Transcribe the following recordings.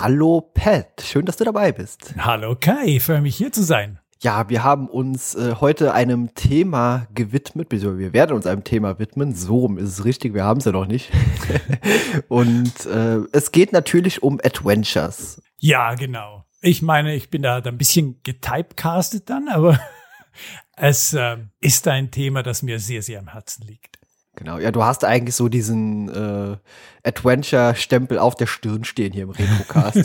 Hallo Pat, schön, dass du dabei bist. Hallo Kai, freue mich hier zu sein. Ja, wir haben uns äh, heute einem Thema gewidmet, beziehungsweise wir werden uns einem Thema widmen. So rum ist es richtig, wir haben es ja noch nicht. Und äh, es geht natürlich um Adventures. Ja, genau. Ich meine, ich bin da ein bisschen getypecastet dann, aber es äh, ist ein Thema, das mir sehr, sehr am Herzen liegt. Genau, ja, du hast eigentlich so diesen äh, Adventure-Stempel auf der Stirn stehen hier im Retrocast.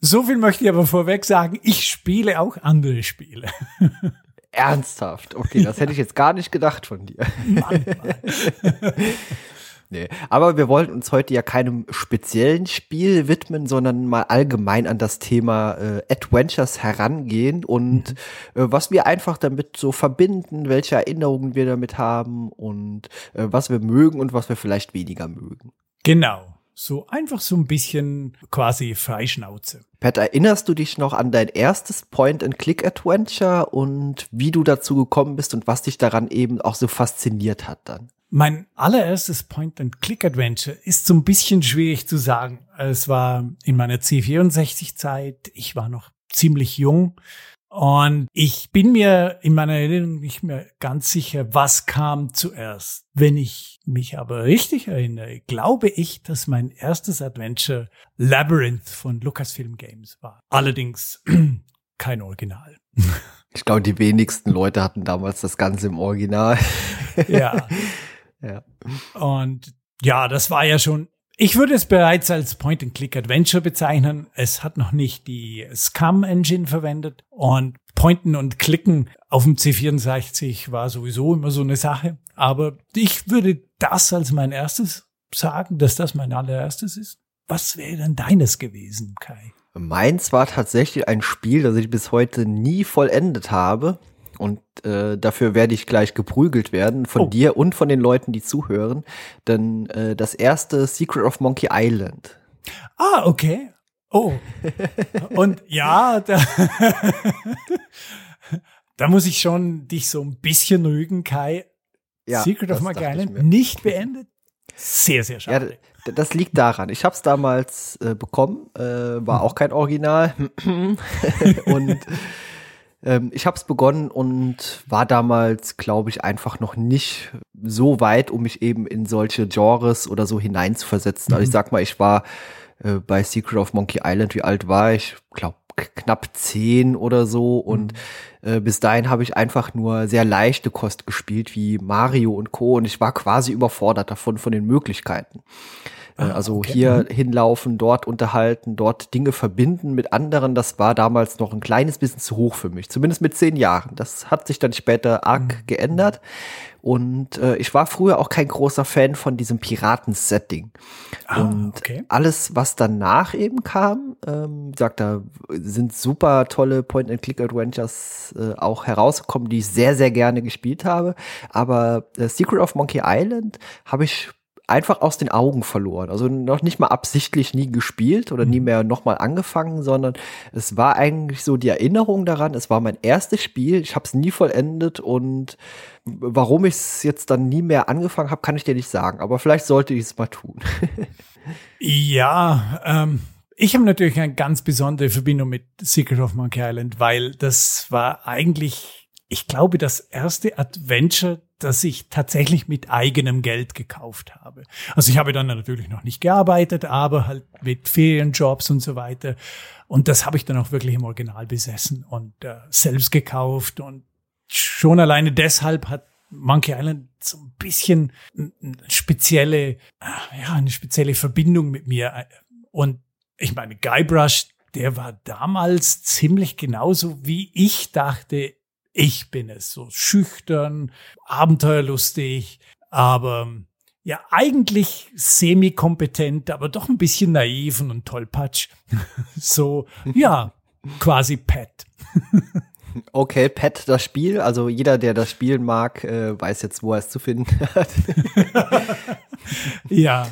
so viel möchte ich aber vorweg sagen, ich spiele auch andere Spiele. Ernsthaft? Okay, das hätte ich jetzt gar nicht gedacht von dir. Mann, Mann. Nee, aber wir wollten uns heute ja keinem speziellen Spiel widmen, sondern mal allgemein an das Thema äh, Adventures herangehen und mhm. äh, was wir einfach damit so verbinden, welche Erinnerungen wir damit haben und äh, was wir mögen und was wir vielleicht weniger mögen. Genau. So einfach so ein bisschen quasi Freischnauze. Pat, erinnerst du dich noch an dein erstes Point-and-Click-Adventure und wie du dazu gekommen bist und was dich daran eben auch so fasziniert hat dann? Mein allererstes Point-and-Click-Adventure ist so ein bisschen schwierig zu sagen. Es war in meiner C64-Zeit. Ich war noch ziemlich jung. Und ich bin mir in meiner Erinnerung nicht mehr ganz sicher, was kam zuerst. Wenn ich mich aber richtig erinnere, glaube ich, dass mein erstes Adventure Labyrinth von Lucasfilm Games war. Allerdings kein Original. Ich glaube, die wenigsten Leute hatten damals das Ganze im Original. Ja. Ja. Und ja, das war ja schon, ich würde es bereits als Point-and-Click-Adventure bezeichnen. Es hat noch nicht die Scum-Engine verwendet und Pointen und Klicken auf dem C64 war sowieso immer so eine Sache. Aber ich würde das als mein erstes sagen, dass das mein allererstes ist. Was wäre denn deines gewesen, Kai? Meins war tatsächlich ein Spiel, das ich bis heute nie vollendet habe. Und äh, dafür werde ich gleich geprügelt werden von oh. dir und von den Leuten, die zuhören. Denn äh, das erste Secret of Monkey Island. Ah, okay. Oh. und ja, da, da muss ich schon dich so ein bisschen rügen, Kai. Ja, Secret of Monkey Island nicht beendet. Sehr, sehr schade. Ja, das liegt daran. Ich habe es damals äh, bekommen, äh, war auch kein Original. und ähm, ich habe es begonnen und war damals, glaube ich, einfach noch nicht so weit, um mich eben in solche Genres oder so hineinzuversetzen. Mhm. Also ich mhm. sag mal, ich war äh, bei Secret of Monkey Island, wie alt war ich? glaube knapp zehn oder so und mhm. äh, bis dahin habe ich einfach nur sehr leichte Kost gespielt wie Mario und Co. und ich war quasi überfordert davon von den Möglichkeiten. Äh, ah, also okay. hier mhm. hinlaufen, dort unterhalten, dort Dinge verbinden mit anderen, das war damals noch ein kleines bisschen zu hoch für mich, zumindest mit zehn Jahren. Das hat sich dann später arg mhm. geändert. Und äh, ich war früher auch kein großer Fan von diesem Piraten-Setting. Ah, und okay. alles, was danach eben kam, ähm, sagt da sind super tolle Point-and-Click-Adventures äh, auch herausgekommen, die ich sehr, sehr gerne gespielt habe. Aber äh, Secret of Monkey Island habe ich einfach aus den Augen verloren. Also noch nicht mal absichtlich nie gespielt oder nie mhm. mehr nochmal angefangen, sondern es war eigentlich so die Erinnerung daran, es war mein erstes Spiel, ich habe es nie vollendet und warum ich es jetzt dann nie mehr angefangen habe, kann ich dir nicht sagen. Aber vielleicht sollte ich es mal tun. ja, ähm, ich habe natürlich eine ganz besondere Verbindung mit Secret of Monkey Island, weil das war eigentlich, ich glaube, das erste Adventure, das ich tatsächlich mit eigenem Geld gekauft habe. Also ich habe dann natürlich noch nicht gearbeitet, aber halt mit Ferienjobs und so weiter. Und das habe ich dann auch wirklich im Original besessen und äh, selbst gekauft. Und schon alleine deshalb hat Monkey Island so ein bisschen eine spezielle, äh, ja, eine spezielle Verbindung mit mir. Und ich meine, Guybrush, der war damals ziemlich genauso, wie ich dachte, ich bin es. So schüchtern, abenteuerlustig, aber ja, eigentlich semi-kompetent, aber doch ein bisschen naiv und tollpatsch. so, ja, quasi Pet. Okay, Pet, das Spiel. Also jeder, der das Spielen mag, äh, weiß jetzt, wo er es zu finden hat. ja,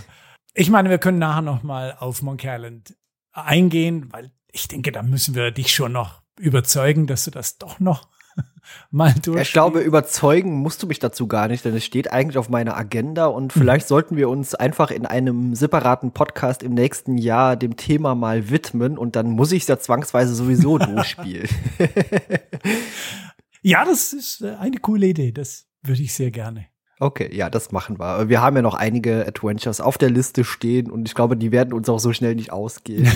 ich meine, wir können nachher noch mal auf Monkey Island eingehen, weil ich denke, da müssen wir dich schon noch überzeugen, dass du das doch noch mal durchspielen. Ich glaube, überzeugen musst du mich dazu gar nicht, denn es steht eigentlich auf meiner Agenda und vielleicht mhm. sollten wir uns einfach in einem separaten Podcast im nächsten Jahr dem Thema mal widmen und dann muss ich es ja zwangsweise sowieso durchspielen. ja, das ist äh, eine coole Idee. Das würde ich sehr gerne. Okay, ja, das machen wir. Wir haben ja noch einige Adventures auf der Liste stehen und ich glaube, die werden uns auch so schnell nicht ausgehen.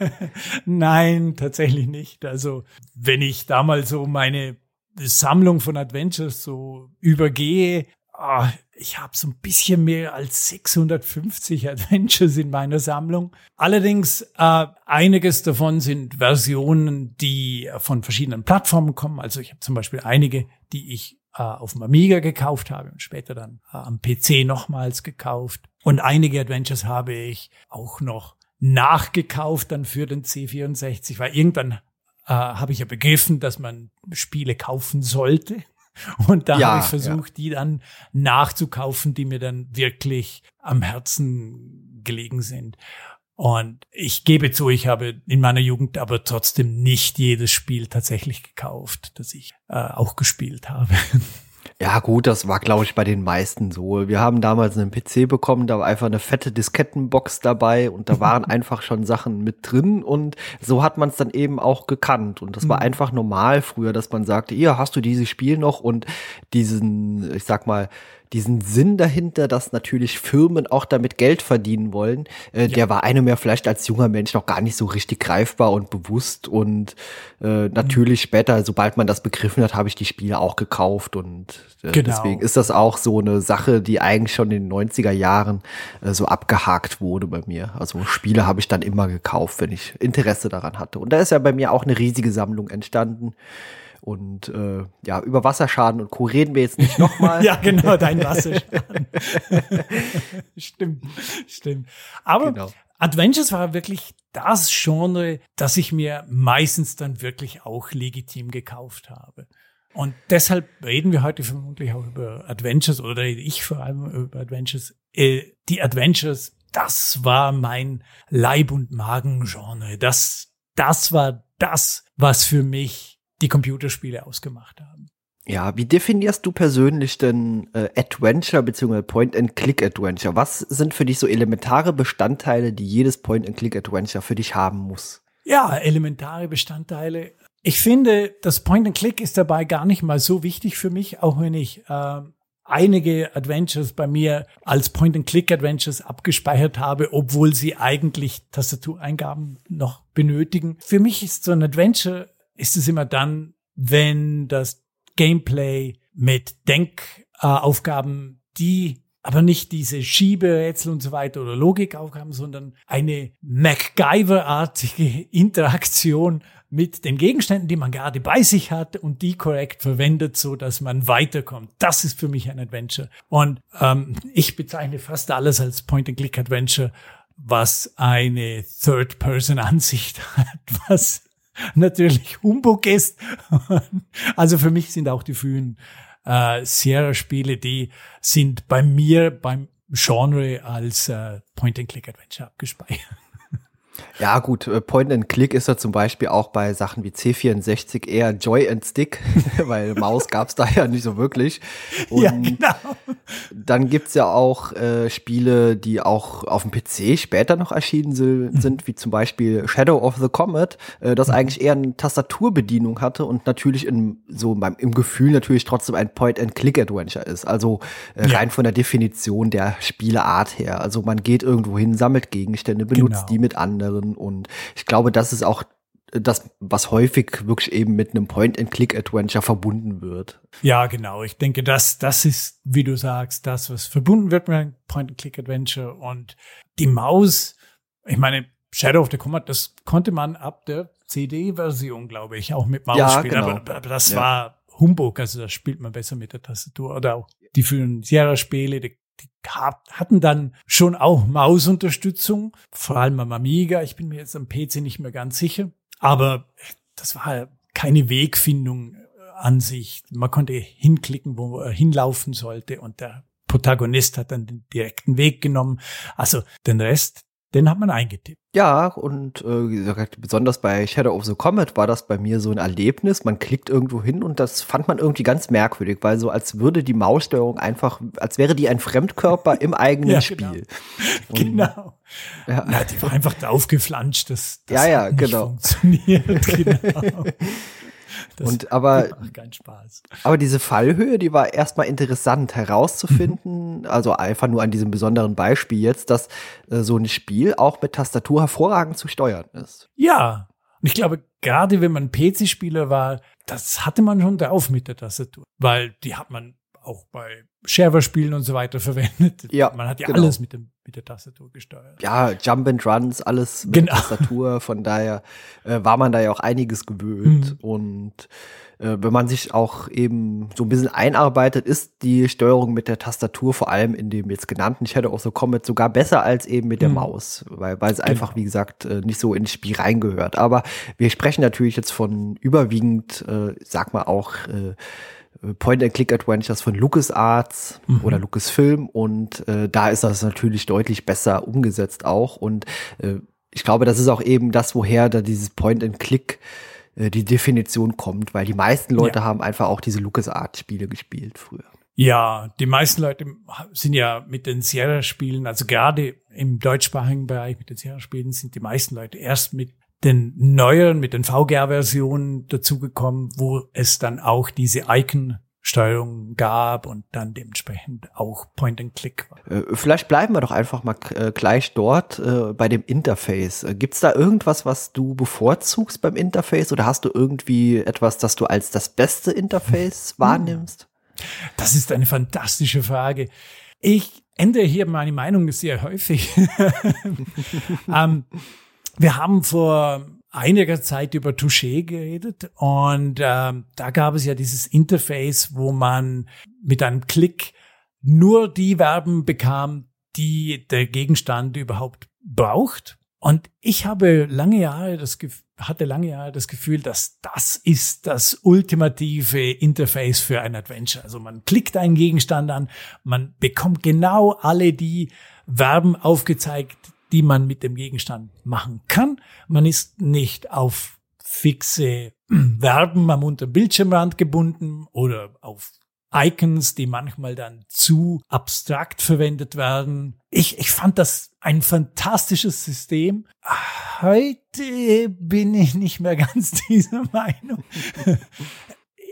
Nein, tatsächlich nicht. Also, wenn ich da mal so meine Sammlung von Adventures so übergehe, oh, ich habe so ein bisschen mehr als 650 Adventures in meiner Sammlung. Allerdings äh, einiges davon sind Versionen, die von verschiedenen Plattformen kommen. Also ich habe zum Beispiel einige, die ich äh, auf dem Amiga gekauft habe und später dann äh, am PC nochmals gekauft. Und einige Adventures habe ich auch noch nachgekauft dann für den C64, weil irgendwann äh, habe ich ja begriffen, dass man Spiele kaufen sollte. Und da ja, habe ich versucht, ja. die dann nachzukaufen, die mir dann wirklich am Herzen gelegen sind. Und ich gebe zu, ich habe in meiner Jugend aber trotzdem nicht jedes Spiel tatsächlich gekauft, das ich äh, auch gespielt habe. Ja, gut, das war, glaube ich, bei den meisten so. Wir haben damals einen PC bekommen, da war einfach eine fette Diskettenbox dabei und da waren einfach schon Sachen mit drin und so hat man es dann eben auch gekannt. Und das war mhm. einfach normal früher, dass man sagte, hier hast du dieses Spiel noch und diesen, ich sag mal, diesen Sinn dahinter, dass natürlich Firmen auch damit Geld verdienen wollen, äh, ja. der war einem ja vielleicht als junger Mensch noch gar nicht so richtig greifbar und bewusst. Und äh, natürlich mhm. später, sobald man das begriffen hat, habe ich die Spiele auch gekauft. Und äh, genau. deswegen ist das auch so eine Sache, die eigentlich schon in den 90er Jahren äh, so abgehakt wurde bei mir. Also Spiele habe ich dann immer gekauft, wenn ich Interesse daran hatte. Und da ist ja bei mir auch eine riesige Sammlung entstanden. Und äh, ja, über Wasserschaden und Co. reden wir jetzt nicht nochmal. ja, genau, dein Wasserschaden. stimmt, stimmt. Aber genau. Adventures war wirklich das Genre, das ich mir meistens dann wirklich auch legitim gekauft habe. Und deshalb reden wir heute vermutlich auch über Adventures oder rede ich vor allem über Adventures. Äh, die Adventures, das war mein Leib- und Magen-Genre. Das, das war das, was für mich die Computerspiele ausgemacht haben. Ja, wie definierst du persönlich denn äh, Adventure bzw. Point-and-Click-Adventure? Was sind für dich so elementare Bestandteile, die jedes Point-and-Click-Adventure für dich haben muss? Ja, elementare Bestandteile. Ich finde, das Point-and-Click ist dabei gar nicht mal so wichtig für mich, auch wenn ich äh, einige Adventures bei mir als Point-and-Click-Adventures abgespeichert habe, obwohl sie eigentlich Tastatureingaben noch benötigen. Für mich ist so ein Adventure ist es immer dann, wenn das Gameplay mit Denkaufgaben, äh, die aber nicht diese Schieberätsel und so weiter oder Logikaufgaben, sondern eine MacGyver-artige Interaktion mit den Gegenständen, die man gerade bei sich hat und die korrekt verwendet, so dass man weiterkommt. Das ist für mich ein Adventure. Und ähm, ich bezeichne fast alles als Point-and-Click-Adventure, was eine Third-Person-Ansicht hat, was natürlich Humbug ist. also für mich sind auch die frühen äh, Sierra-Spiele, die sind bei mir beim Genre als äh, Point-and-Click-Adventure abgespeichert. Ja, gut, äh, Point and Click ist ja zum Beispiel auch bei Sachen wie C64 eher Joy and Stick, weil Maus gab's da ja nicht so wirklich. Und ja, genau. Dann gibt's ja auch äh, Spiele, die auch auf dem PC später noch erschienen sind, mhm. wie zum Beispiel Shadow of the Comet, äh, das mhm. eigentlich eher eine Tastaturbedienung hatte und natürlich in so beim, im Gefühl natürlich trotzdem ein Point and Click Adventure ist. Also äh, ja. rein von der Definition der Spieleart her. Also man geht irgendwo hin, sammelt Gegenstände, benutzt genau. die mit anderen anderen. Und ich glaube, das ist auch das, was häufig wirklich eben mit einem Point-and-Click-Adventure verbunden wird. Ja, genau. Ich denke, das, das ist, wie du sagst, das, was verbunden wird mit einem Point-and-Click-Adventure. Und die Maus, ich meine, Shadow of the Comet, das konnte man ab der CD-Version, glaube ich, auch mit Maus ja, spielen. Genau. Aber, aber, das ja. war Humbug, also das spielt man besser mit der Tastatur. Oder auch die frühen Sierra-Spiele, die die hatten dann schon auch Mausunterstützung, vor allem am Amiga. Ich bin mir jetzt am PC nicht mehr ganz sicher. Aber das war keine Wegfindung äh, an sich. Man konnte hinklicken, wo er hinlaufen sollte und der Protagonist hat dann den direkten Weg genommen. Also den Rest, den hat man eingetippt. Ja, und äh, besonders bei Shadow of the Comet war das bei mir so ein Erlebnis. Man klickt irgendwo hin und das fand man irgendwie ganz merkwürdig, weil so als würde die Maussteuerung einfach, als wäre die ein Fremdkörper im eigenen ja, Spiel. Genau. genau. Ja. Na, die war einfach draufgeflanscht, das, das ja, ja, genau. funktioniert. genau. Das und aber, keinen Spaß. aber diese Fallhöhe, die war erstmal interessant herauszufinden, mhm. also einfach nur an diesem besonderen Beispiel jetzt, dass äh, so ein Spiel auch mit Tastatur hervorragend zu steuern ist. Ja, und ich glaube, gerade wenn man PC-Spieler war, das hatte man schon drauf mit der Tastatur, weil die hat man auch bei Shareware-Spielen und so weiter verwendet. Ja, man hat ja genau. alles mit, dem, mit der Tastatur gesteuert. Ja, Jump and Runs, alles mit genau. Tastatur. Von daher äh, war man da ja auch einiges gewöhnt. Mhm. Und äh, wenn man sich auch eben so ein bisschen einarbeitet, ist die Steuerung mit der Tastatur, vor allem in dem jetzt genannten Shadow of the Comet, sogar besser als eben mit der mhm. Maus, weil, weil es genau. einfach, wie gesagt, äh, nicht so ins Spiel reingehört. Aber wir sprechen natürlich jetzt von überwiegend, äh, sag mal auch, äh, Point-and-Click-Adventures von LucasArts mhm. oder Lucasfilm und äh, da ist das natürlich deutlich besser umgesetzt auch und äh, ich glaube, das ist auch eben das, woher da dieses Point-and-Click äh, die Definition kommt, weil die meisten Leute ja. haben einfach auch diese LucasArts-Spiele gespielt früher. Ja, die meisten Leute sind ja mit den Sierra-Spielen, also gerade im deutschsprachigen Bereich mit den Sierra-Spielen sind die meisten Leute erst mit den neueren, mit den VGR-Versionen dazugekommen, wo es dann auch diese Icon Steuerung gab und dann dementsprechend auch Point and Click war. Äh, vielleicht bleiben wir doch einfach mal äh, gleich dort äh, bei dem Interface. Gibt's da irgendwas, was du bevorzugst beim Interface oder hast du irgendwie etwas, das du als das beste Interface hm. wahrnimmst? Das ist eine fantastische Frage. Ich ändere hier meine Meinung sehr häufig. ähm, wir haben vor einiger Zeit über Touché geredet und äh, da gab es ja dieses Interface, wo man mit einem Klick nur die Verben bekam, die der Gegenstand überhaupt braucht. Und ich habe lange Jahre das hatte lange Jahre das Gefühl, dass das ist das ultimative Interface für ein Adventure. Also man klickt einen Gegenstand an, man bekommt genau alle die Verben aufgezeigt, die man mit dem Gegenstand machen kann. Man ist nicht auf fixe Verben am unteren Bildschirmrand gebunden oder auf Icons, die manchmal dann zu abstrakt verwendet werden. Ich, ich fand das ein fantastisches System. Heute bin ich nicht mehr ganz dieser Meinung.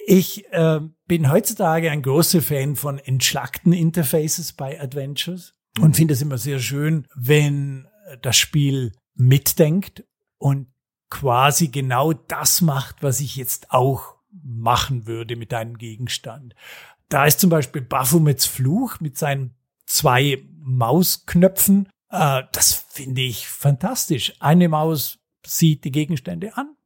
Ich äh, bin heutzutage ein großer Fan von entschlackten Interfaces bei Adventures und finde es immer sehr schön, wenn das Spiel mitdenkt und quasi genau das macht, was ich jetzt auch machen würde mit einem Gegenstand. Da ist zum Beispiel Baphomets Fluch mit seinen zwei Mausknöpfen. Äh, das finde ich fantastisch. Eine Maus sieht die Gegenstände an,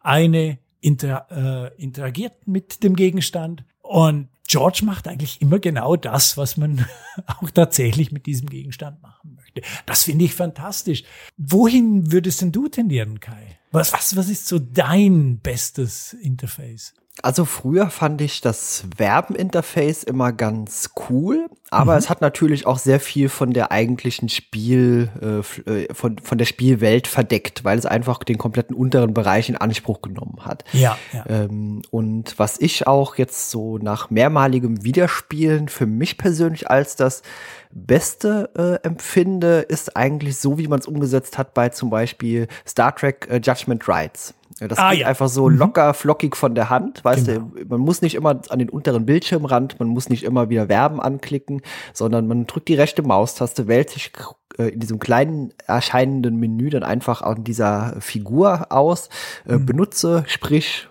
eine inter, äh, interagiert mit dem Gegenstand und George macht eigentlich immer genau das, was man auch tatsächlich mit diesem Gegenstand machen möchte. Das finde ich fantastisch. Wohin würdest denn du tendieren, Kai? Was, was, was ist so dein bestes Interface? Also früher fand ich das Verbeninterface immer ganz cool, aber mhm. es hat natürlich auch sehr viel von der eigentlichen Spiel, äh, äh, von, von der Spielwelt verdeckt, weil es einfach den kompletten unteren Bereich in Anspruch genommen hat. Ja. ja. Ähm, und was ich auch jetzt so nach mehrmaligem Wiederspielen für mich persönlich als das Beste äh, empfinde, ist eigentlich so, wie man es umgesetzt hat bei zum Beispiel Star Trek äh, Judgment Rights. Das ah, geht ja. einfach so mhm. locker, flockig von der Hand. Weißt genau. du, man muss nicht immer an den unteren Bildschirmrand, man muss nicht immer wieder Verben anklicken, sondern man drückt die rechte Maustaste, wählt sich äh, in diesem kleinen erscheinenden Menü dann einfach an dieser Figur aus, äh, mhm. benutze, sprich,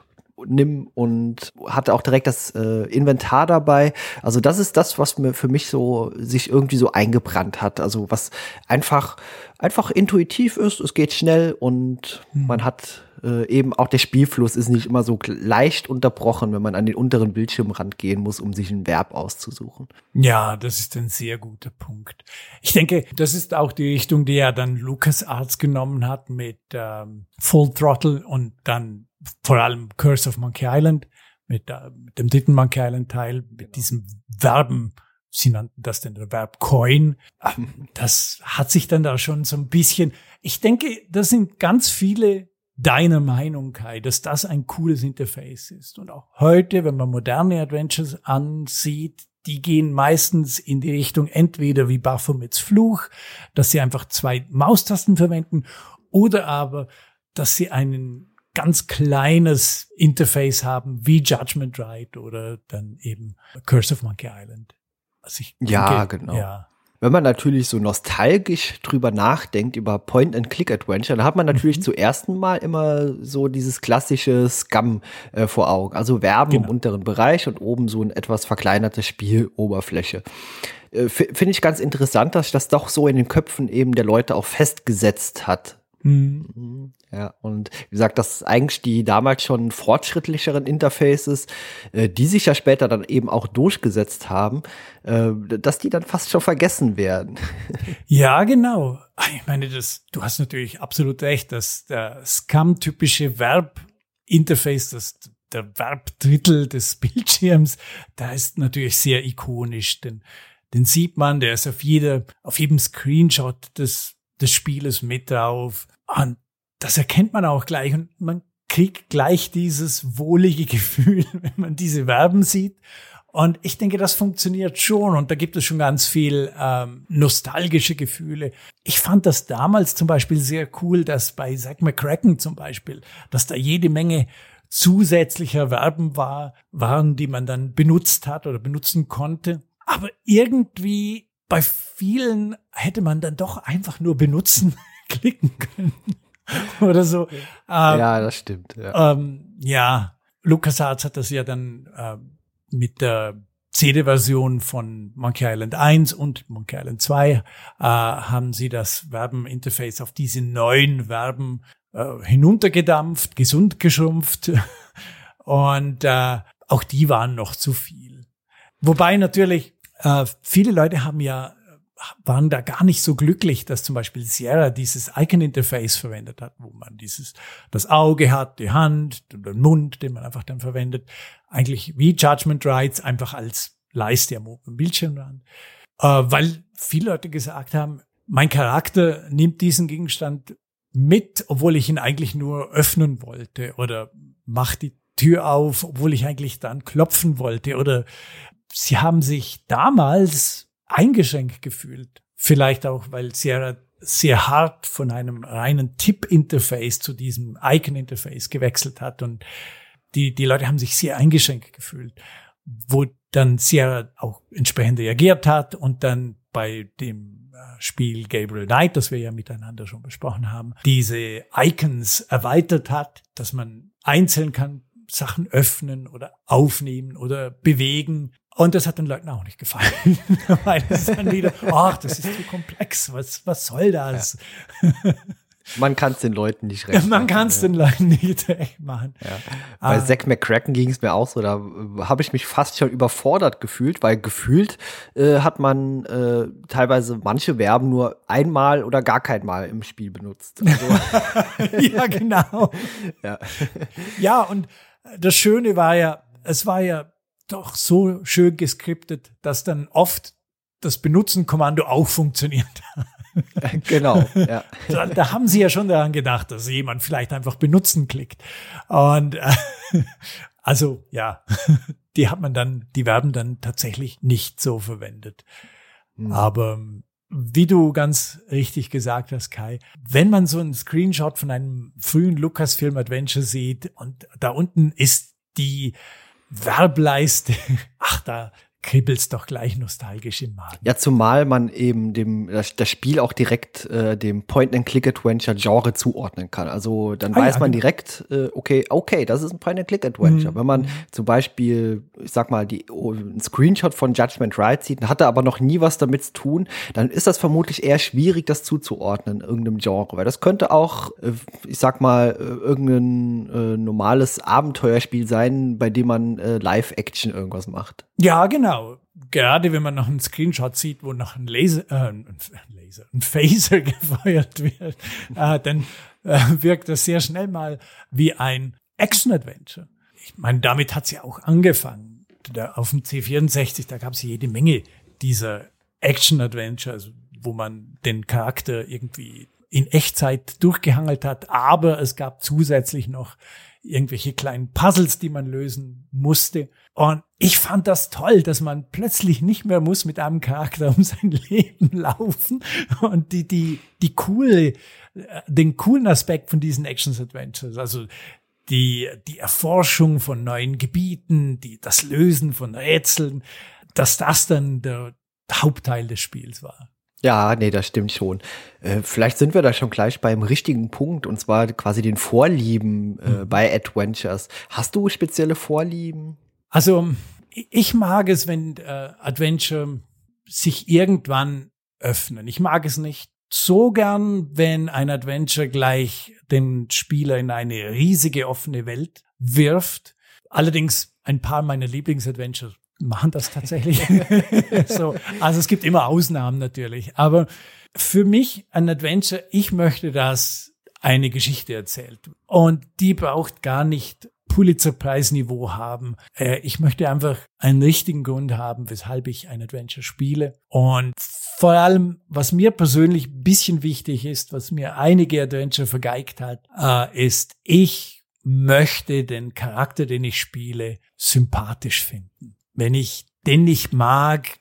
nimm und hatte auch direkt das äh, Inventar dabei. Also das ist das, was mir für mich so sich irgendwie so eingebrannt hat. Also was einfach einfach intuitiv ist. Es geht schnell und mhm. man hat äh, eben auch der Spielfluss ist nicht immer so leicht unterbrochen, wenn man an den unteren Bildschirmrand gehen muss, um sich ein Verb auszusuchen. Ja, das ist ein sehr guter Punkt. Ich denke, das ist auch die Richtung, die ja dann LucasArts genommen hat mit ähm, Full Throttle und dann vor allem Curse of Monkey Island mit, äh, mit dem dritten Monkey Island Teil, mit genau. diesem Verben sie nannten das den Verb Coin. Ähm, das hat sich dann da schon so ein bisschen, ich denke, das sind ganz viele deiner Meinung, Kai, dass das ein cooles Interface ist. Und auch heute, wenn man moderne Adventures ansieht, die gehen meistens in die Richtung entweder wie Baphomets Fluch, dass sie einfach zwei Maustasten verwenden oder aber, dass sie einen ganz kleines Interface haben wie Judgment Right oder dann eben Curse of Monkey Island. Also ich ja, denke, genau. Ja. Wenn man natürlich so nostalgisch drüber nachdenkt, über Point-and-Click-Adventure, dann hat man natürlich mhm. zum ersten Mal immer so dieses klassische Scum äh, vor Augen. Also Verben genau. im unteren Bereich und oben so ein etwas verkleinerte Spieloberfläche. Äh, Finde ich ganz interessant, dass sich das doch so in den Köpfen eben der Leute auch festgesetzt hat. Mhm. mhm. Ja, und wie gesagt, das eigentlich die damals schon fortschrittlicheren Interfaces, äh, die sich ja später dann eben auch durchgesetzt haben, äh, dass die dann fast schon vergessen werden. Ja, genau. Ich meine, das, du hast natürlich absolut recht, dass der Scam-typische Verb-Interface, das der Verbdrittel des Bildschirms, da ist natürlich sehr ikonisch, denn den sieht man, der ist auf jeder, auf jedem Screenshot des, des Spieles mit drauf. Und das erkennt man auch gleich und man kriegt gleich dieses wohlige Gefühl, wenn man diese Verben sieht. Und ich denke, das funktioniert schon und da gibt es schon ganz viel ähm, nostalgische Gefühle. Ich fand das damals zum Beispiel sehr cool, dass bei Zack McCracken zum Beispiel, dass da jede Menge zusätzlicher Verben war, waren, die man dann benutzt hat oder benutzen konnte. Aber irgendwie bei vielen hätte man dann doch einfach nur benutzen klicken können. oder so. Ähm, ja, das stimmt. Ja, ähm, ja. LucasArts hat das ja dann äh, mit der CD-Version von Monkey Island 1 und Monkey Island 2 äh, haben sie das Verbeninterface auf diese neuen Verben äh, hinuntergedampft, gesund geschrumpft und äh, auch die waren noch zu viel. Wobei natürlich äh, viele Leute haben ja waren da gar nicht so glücklich, dass zum Beispiel Sierra dieses Icon-Interface verwendet hat, wo man dieses, das Auge hat, die Hand, den Mund, den man einfach dann verwendet, eigentlich wie Judgment Rights einfach als Leiste am Bildschirmrand. Äh, weil viele Leute gesagt haben, mein Charakter nimmt diesen Gegenstand mit, obwohl ich ihn eigentlich nur öffnen wollte oder macht die Tür auf, obwohl ich eigentlich dann klopfen wollte oder sie haben sich damals eingeschränkt gefühlt. Vielleicht auch, weil Sierra sehr hart von einem reinen Tipp-Interface zu diesem Icon-Interface gewechselt hat und die, die Leute haben sich sehr eingeschränkt gefühlt, wo dann Sierra auch entsprechend reagiert hat und dann bei dem äh, Spiel Gabriel Knight, das wir ja miteinander schon besprochen haben, diese Icons erweitert hat, dass man einzeln kann Sachen öffnen oder aufnehmen oder bewegen und das hat den Leuten auch nicht gefallen, weil es dann wieder, ach, das ist zu komplex, was, was soll das? Ja. Man kann es den Leuten nicht recht machen. Man kann es ja. den Leuten nicht recht machen. Ja. Bei ah. Zack McCracken ging es mir auch so, da äh, habe ich mich fast schon überfordert gefühlt, weil gefühlt äh, hat man äh, teilweise manche Verben nur einmal oder gar kein Mal im Spiel benutzt. Also ja, genau. ja. ja, und das Schöne war ja, es war ja doch so schön geskriptet, dass dann oft das Benutzen-Kommando auch funktioniert. genau. Ja. Da, da, haben sie ja schon daran gedacht, dass jemand vielleicht einfach benutzen klickt. Und äh, also ja, die hat man dann, die werden dann tatsächlich nicht so verwendet. Mhm. Aber wie du ganz richtig gesagt hast, Kai, wenn man so einen Screenshot von einem frühen Lucasfilm Adventure sieht und da unten ist die Verbleiste. Ach, da kribbelt's doch gleich nostalgisch im Magen. Ja, zumal man eben dem das, das Spiel auch direkt äh, dem Point-and-Click-Adventure-Genre zuordnen kann. Also dann ah, weiß ja, man genau. direkt, äh, okay, okay, das ist ein Point-and-Click-Adventure. Mhm. Wenn man mhm. zum Beispiel, ich sag mal, die oh, ein Screenshot von Judgment Right sieht, hatte aber noch nie was damit zu tun, dann ist das vermutlich eher schwierig, das zuzuordnen irgendeinem Genre. Weil das könnte auch, äh, ich sag mal, äh, irgendein äh, normales Abenteuerspiel sein, bei dem man äh, Live-Action irgendwas macht. Ja, genau. Gerade wenn man noch einen Screenshot sieht, wo noch ein Laser, äh, ein Laser, ein Phaser gefeuert wird, äh, dann äh, wirkt das sehr schnell mal wie ein Action-Adventure. Ich meine, damit hat sie ja auch angefangen. Da auf dem C64, da gab es jede Menge dieser Action-Adventure, also wo man den Charakter irgendwie in Echtzeit durchgehangelt hat, aber es gab zusätzlich noch irgendwelche kleinen Puzzles, die man lösen musste. Und ich fand das toll, dass man plötzlich nicht mehr muss mit einem Charakter um sein Leben laufen und die, die, die coole, äh, den coolen Aspekt von diesen Actions Adventures, also die, die Erforschung von neuen Gebieten, die, das Lösen von Rätseln, dass das dann der Hauptteil des Spiels war. Ja, nee, das stimmt schon. Äh, vielleicht sind wir da schon gleich beim richtigen Punkt und zwar quasi den Vorlieben äh, mhm. bei Adventures. Hast du spezielle Vorlieben? Also ich mag es, wenn äh, Adventure sich irgendwann öffnen. Ich mag es nicht so gern, wenn ein Adventure gleich den Spieler in eine riesige offene Welt wirft. Allerdings ein paar meiner Lieblingsadventures machen das tatsächlich. so, also es gibt immer Ausnahmen natürlich. Aber für mich ein Adventure, ich möchte, dass eine Geschichte erzählt. Und die braucht gar nicht Pulitzer-Preis-Niveau haben. Äh, ich möchte einfach einen richtigen Grund haben, weshalb ich ein Adventure spiele. Und vor allem, was mir persönlich ein bisschen wichtig ist, was mir einige Adventure vergeigt hat, äh, ist, ich möchte den Charakter, den ich spiele, sympathisch finden. Wenn ich den nicht mag,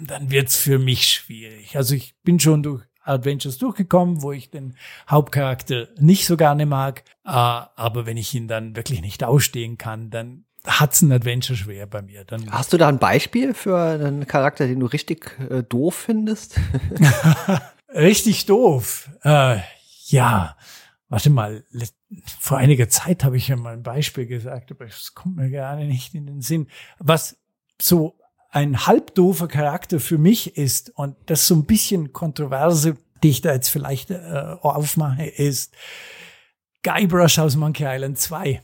dann wird's für mich schwierig. Also ich bin schon durch Adventures durchgekommen, wo ich den Hauptcharakter nicht so gerne mag. Äh, aber wenn ich ihn dann wirklich nicht ausstehen kann, dann hat's ein Adventure schwer bei mir. Dann Hast du da ein Beispiel für einen Charakter, den du richtig äh, doof findest? richtig doof. Äh, ja, warte mal. Vor einiger Zeit habe ich ja mal ein Beispiel gesagt, aber es kommt mir gerade nicht in den Sinn. Was so ein halbdoofer Charakter für mich ist und das so ein bisschen kontroverse, die ich da jetzt vielleicht äh, aufmache, ist Guybrush aus Monkey Island 2.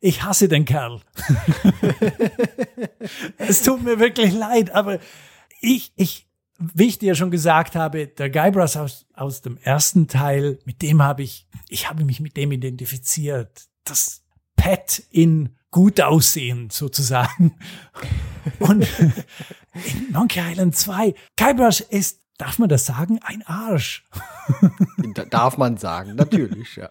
Ich hasse den Kerl. es tut mir wirklich leid, aber ich, ich, wie ich dir schon gesagt habe, der Guybrush aus, aus dem ersten Teil, mit dem habe ich, ich habe mich mit dem identifiziert. Das Pet in gut aussehen, sozusagen. Und in Monkey Island 2, Guybrush ist, darf man das sagen, ein Arsch. darf man sagen, natürlich, ja.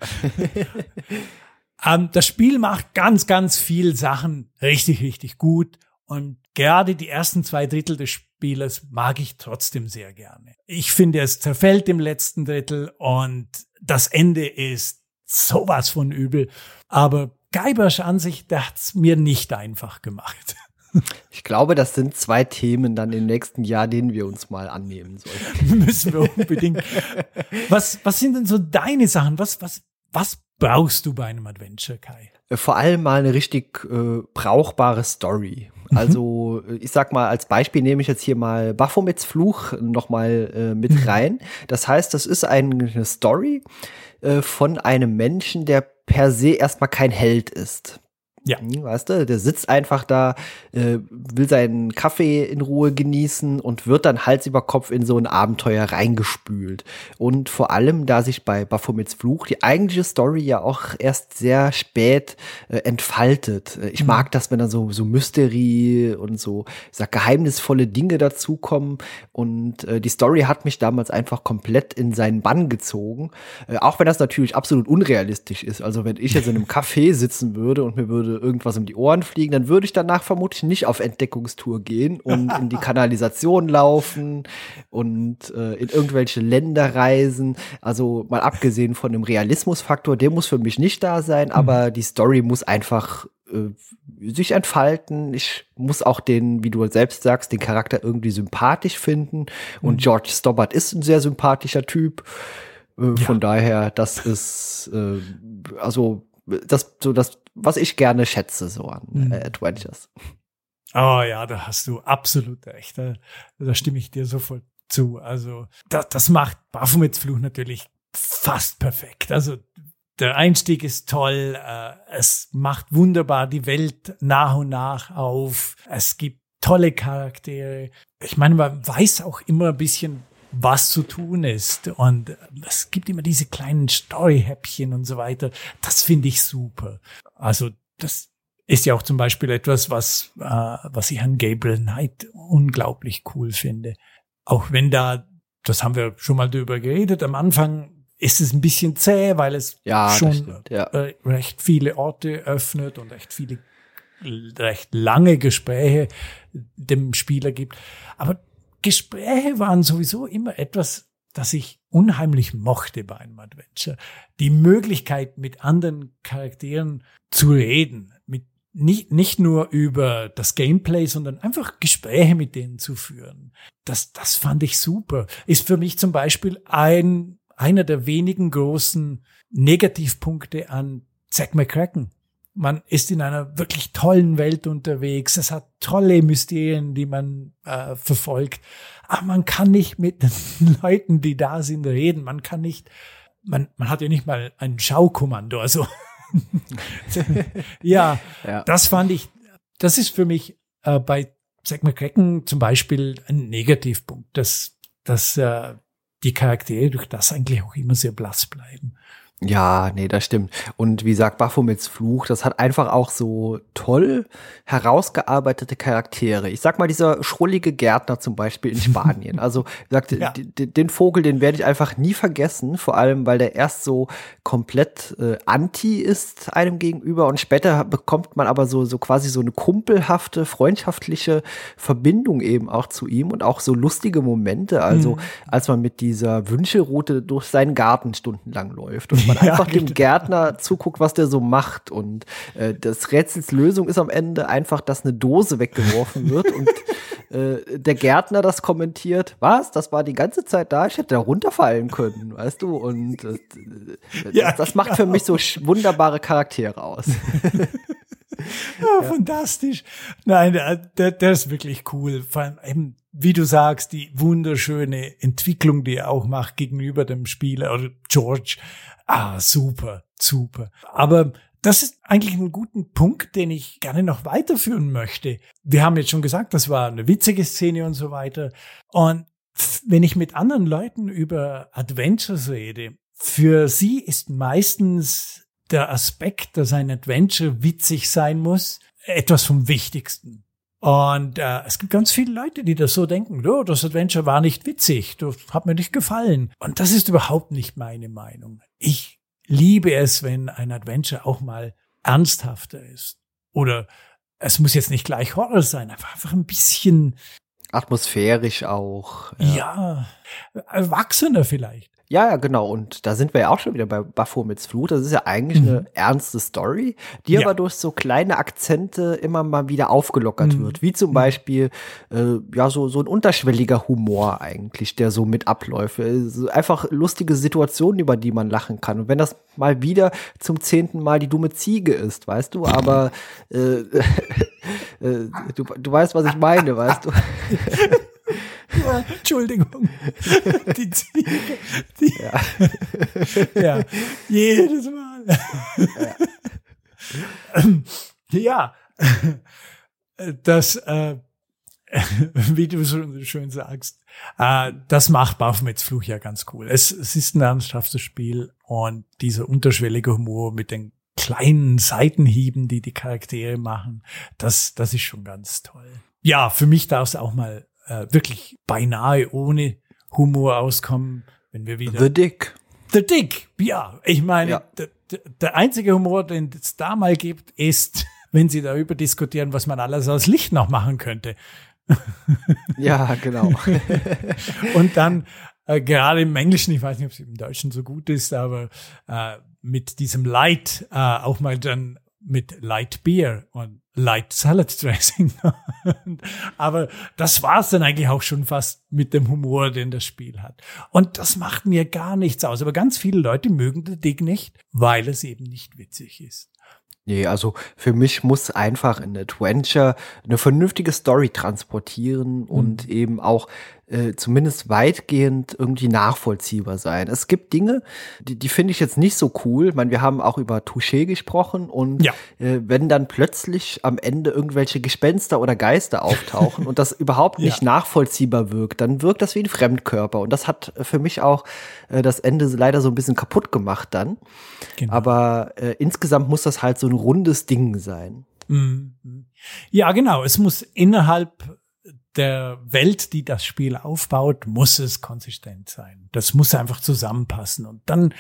ähm, das Spiel macht ganz, ganz viel Sachen richtig, richtig gut. Und gerade die ersten zwei Drittel des Spieles mag ich trotzdem sehr gerne. Ich finde, es zerfällt im letzten Drittel und das Ende ist sowas von übel. Aber Geibers Ansicht, der hat's mir nicht einfach gemacht. Ich glaube, das sind zwei Themen dann im nächsten Jahr, denen wir uns mal annehmen sollten. Müssen wir unbedingt. Was, was sind denn so deine Sachen? Was, was, was brauchst du bei einem Adventure, Kai? Äh, vor allem mal eine richtig äh, brauchbare Story. Mhm. Also ich sag mal, als Beispiel nehme ich jetzt hier mal Baphomets Fluch noch mal äh, mit mhm. rein. Das heißt, das ist eine Story äh, von einem Menschen, der per se erstmal kein Held ist. Ja. Hm, weißt du, der sitzt einfach da, äh, will seinen Kaffee in Ruhe genießen und wird dann Hals über Kopf in so ein Abenteuer reingespült. Und vor allem, da sich bei Baphomets Fluch die eigentliche Story ja auch erst sehr spät äh, entfaltet. Äh, ich mhm. mag das, wenn da so, so Mystery und so, sag, geheimnisvolle Dinge dazukommen. Und äh, die Story hat mich damals einfach komplett in seinen Bann gezogen. Äh, auch wenn das natürlich absolut unrealistisch ist. Also wenn ich jetzt in einem Café sitzen würde und mir würde würde irgendwas um die Ohren fliegen, dann würde ich danach vermutlich nicht auf Entdeckungstour gehen und in die Kanalisation laufen und äh, in irgendwelche Länder reisen. Also mal abgesehen von dem Realismusfaktor, der muss für mich nicht da sein, mhm. aber die Story muss einfach äh, sich entfalten. Ich muss auch den, wie du selbst sagst, den Charakter irgendwie sympathisch finden. Und mhm. George Stobbart ist ein sehr sympathischer Typ. Äh, ja. Von daher, das ist äh, also das so das was ich gerne schätze so an mhm. äh, Adventures. Oh ja, da hast du absolut recht. Da, da stimme ich dir sofort zu. Also das, das macht Baphomets Fluch natürlich fast perfekt. Also der Einstieg ist toll. Äh, es macht wunderbar die Welt nach und nach auf. Es gibt tolle Charaktere. Ich meine, man weiß auch immer ein bisschen, was zu tun ist. Und es gibt immer diese kleinen Story-Häppchen und so weiter. Das finde ich super. Also das ist ja auch zum Beispiel etwas, was, äh, was ich an Gabriel Knight unglaublich cool finde. Auch wenn da, das haben wir schon mal drüber geredet, am Anfang ist es ein bisschen zäh, weil es ja, schon stimmt, ja. äh, recht viele Orte öffnet und recht viele recht lange Gespräche dem Spieler gibt. Aber Gespräche waren sowieso immer etwas, das ich unheimlich mochte bei einem Adventure. Die Möglichkeit, mit anderen Charakteren zu reden, mit nicht, nicht nur über das Gameplay, sondern einfach Gespräche mit denen zu führen. Das, das fand ich super. Ist für mich zum Beispiel ein, einer der wenigen großen Negativpunkte an Zack McCracken. Man ist in einer wirklich tollen Welt unterwegs. Es hat tolle Mysterien, die man äh, verfolgt. Aber man kann nicht mit den Leuten, die da sind, reden. Man kann nicht, man, man hat ja nicht mal ein Schaukommando. Also ja, ja, das fand ich, das ist für mich äh, bei Zack McCracken zum Beispiel ein Negativpunkt, dass, dass äh, die Charaktere durch das eigentlich auch immer sehr blass bleiben. Ja, nee, das stimmt. Und wie sagt Baphomets Fluch, das hat einfach auch so toll herausgearbeitete Charaktere. Ich sag mal, dieser schrullige Gärtner zum Beispiel in Spanien. Also, wie gesagt, ja. den Vogel, den werde ich einfach nie vergessen, vor allem, weil der erst so komplett äh, anti ist einem gegenüber und später bekommt man aber so, so quasi so eine kumpelhafte, freundschaftliche Verbindung eben auch zu ihm und auch so lustige Momente. Also, mhm. als man mit dieser Wünschelroute durch seinen Garten stundenlang läuft und man einfach dem Gärtner zuguckt, was der so macht. Und äh, das Rätsels Lösung ist am Ende einfach, dass eine Dose weggeworfen wird und äh, der Gärtner das kommentiert. Was? Das war die ganze Zeit da? Ich hätte da runterfallen können, weißt du? Und äh, ja, das, das, macht genau. für mich so wunderbare Charaktere aus. ja, ja, fantastisch. Nein, der, der, der ist wirklich cool. Vor allem eben, wie du sagst, die wunderschöne Entwicklung, die er auch macht gegenüber dem Spieler oder George. Ah, super, super. Aber das ist eigentlich ein guter Punkt, den ich gerne noch weiterführen möchte. Wir haben jetzt schon gesagt, das war eine witzige Szene und so weiter. Und wenn ich mit anderen Leuten über Adventures rede, für sie ist meistens der Aspekt, dass ein Adventure witzig sein muss, etwas vom Wichtigsten. Und äh, es gibt ganz viele Leute, die das so denken, oh, das Adventure war nicht witzig, das hat mir nicht gefallen. Und das ist überhaupt nicht meine Meinung. Ich liebe es, wenn ein Adventure auch mal ernsthafter ist. Oder es muss jetzt nicht gleich Horror sein, einfach, einfach ein bisschen atmosphärisch auch. Ja. ja, erwachsener vielleicht. Ja, ja, genau. Und da sind wir ja auch schon wieder bei Baphomets Flut. Das ist ja eigentlich mhm. eine ernste Story, die ja. aber durch so kleine Akzente immer mal wieder aufgelockert mhm. wird. Wie zum mhm. Beispiel, äh, ja, so, so ein unterschwelliger Humor eigentlich, der so mit abläuft. Also einfach lustige Situationen, über die man lachen kann. Und wenn das mal wieder zum zehnten Mal die dumme Ziege ist, weißt du, aber äh, äh, du, du weißt, was ich meine, weißt du. Ja, Entschuldigung. Die Ziege. Die, ja. ja. jedes Mal. Ja. ja. Das, äh, wie du so schön sagst, äh, das macht Baphomets Fluch ja ganz cool. Es, es ist ein ernsthaftes Spiel und dieser unterschwellige Humor mit den kleinen Seitenhieben, die die Charaktere machen, das, das ist schon ganz toll. Ja, für mich darf es auch mal äh, wirklich beinahe ohne Humor auskommen, wenn wir wieder. The Dick. The Dick, ja. Ich meine, ja. Der, einzige Humor, den es da mal gibt, ist, wenn sie darüber diskutieren, was man alles aus Licht noch machen könnte. ja, genau. Und dann äh, gerade im Englischen, ich weiß nicht, ob es im Deutschen so gut ist, aber äh, mit diesem Light äh, auch mal dann mit Light Beer und Light Salad Dressing. Aber das war's dann eigentlich auch schon fast mit dem Humor, den das Spiel hat. Und das macht mir gar nichts aus. Aber ganz viele Leute mögen den Dig nicht, weil es eben nicht witzig ist. Nee, also für mich muss einfach ein Adventure eine vernünftige Story transportieren mhm. und eben auch äh, zumindest weitgehend irgendwie nachvollziehbar sein. Es gibt Dinge, die, die finde ich jetzt nicht so cool. Ich meine, wir haben auch über Touché gesprochen und ja. äh, wenn dann plötzlich am Ende irgendwelche Gespenster oder Geister auftauchen und das überhaupt nicht ja. nachvollziehbar wirkt, dann wirkt das wie ein Fremdkörper. Und das hat für mich auch äh, das Ende leider so ein bisschen kaputt gemacht dann. Genau. Aber äh, insgesamt muss das halt so ein rundes Ding sein. Mhm. Ja, genau. Es muss innerhalb der Welt, die das Spiel aufbaut, muss es konsistent sein. Das muss einfach zusammenpassen. Und dann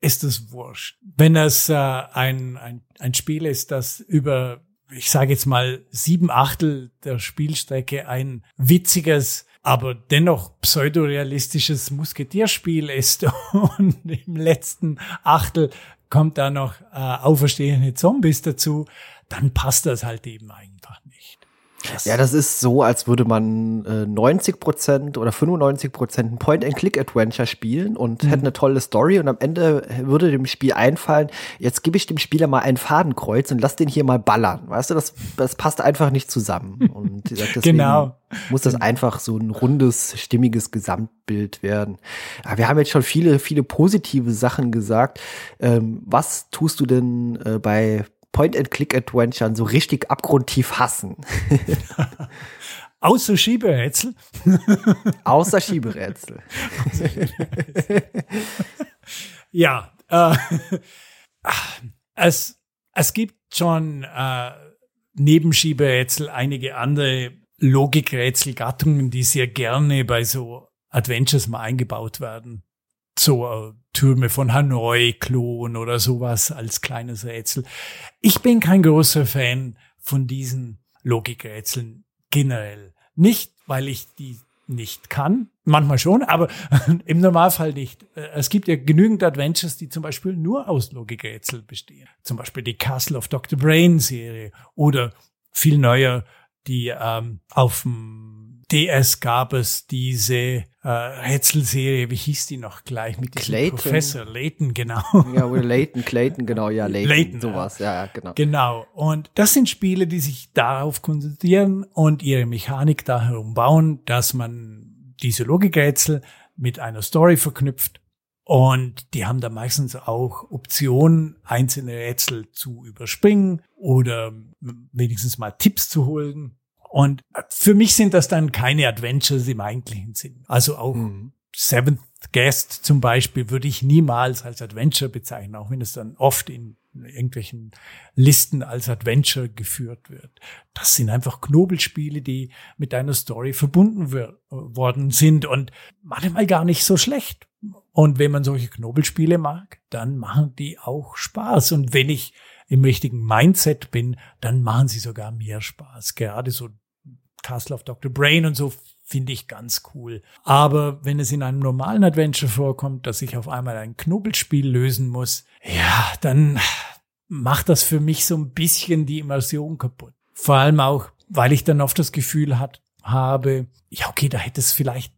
ist es wurscht. Wenn es äh, ein, ein, ein Spiel ist, das über, ich sage jetzt mal, sieben Achtel der Spielstrecke ein witziges, aber dennoch pseudorealistisches Musketierspiel ist und im letzten Achtel kommt da noch äh, auferstehende Zombies dazu, dann passt das halt eben einfach nicht. Ja, das ist so, als würde man äh, 90 Prozent oder 95 Prozent ein Point-and-Click-Adventure spielen und mhm. hätte eine tolle Story und am Ende würde dem Spiel einfallen, jetzt gebe ich dem Spieler mal ein Fadenkreuz und lass den hier mal ballern. Weißt du, das, das passt einfach nicht zusammen. Und deswegen genau. muss das einfach so ein rundes, stimmiges Gesamtbild werden. Ja, wir haben jetzt schon viele, viele positive Sachen gesagt. Ähm, was tust du denn äh, bei Point-and-Click-Adventuren so richtig abgrundtief hassen. Außer Schieberätsel. Außer Schieberätsel. ja, äh, es, es gibt schon äh, neben Schieberätsel einige andere Logikrätselgattungen, die sehr gerne bei so Adventures mal eingebaut werden so äh, Türme von Hanoi, Klon oder sowas als kleines Rätsel. Ich bin kein großer Fan von diesen Logikrätseln generell. Nicht, weil ich die nicht kann, manchmal schon, aber im Normalfall nicht. Äh, es gibt ja genügend Adventures, die zum Beispiel nur aus Logikrätsel bestehen. Zum Beispiel die Castle of Dr. Brain Serie oder viel neuer die ähm, auf dem DS gab es diese äh, Rätselserie, wie hieß die noch gleich mit Clayton. Professor Layton, genau. Ja, oder Layton, Clayton, genau, ja, Layton, Layton sowas, ja. ja, genau. Genau. Und das sind Spiele, die sich darauf konzentrieren und ihre Mechanik da herum bauen, dass man diese Logikrätsel mit einer Story verknüpft und die haben da meistens auch Optionen, einzelne Rätsel zu überspringen oder wenigstens mal Tipps zu holen. Und für mich sind das dann keine Adventures im eigentlichen Sinn. Also auch mhm. Seventh Guest zum Beispiel würde ich niemals als Adventure bezeichnen, auch wenn es dann oft in irgendwelchen Listen als Adventure geführt wird. Das sind einfach Knobelspiele, die mit einer Story verbunden worden sind und manchmal gar nicht so schlecht. Und wenn man solche Knobelspiele mag, dann machen die auch Spaß. Und wenn ich im richtigen Mindset bin, dann machen sie sogar mehr Spaß. Gerade so Castle of Dr. Brain und so finde ich ganz cool. Aber wenn es in einem normalen Adventure vorkommt, dass ich auf einmal ein Knubbelspiel lösen muss, ja, dann macht das für mich so ein bisschen die Immersion kaputt. Vor allem auch, weil ich dann oft das Gefühl hat, habe, ja, okay, da hätte es vielleicht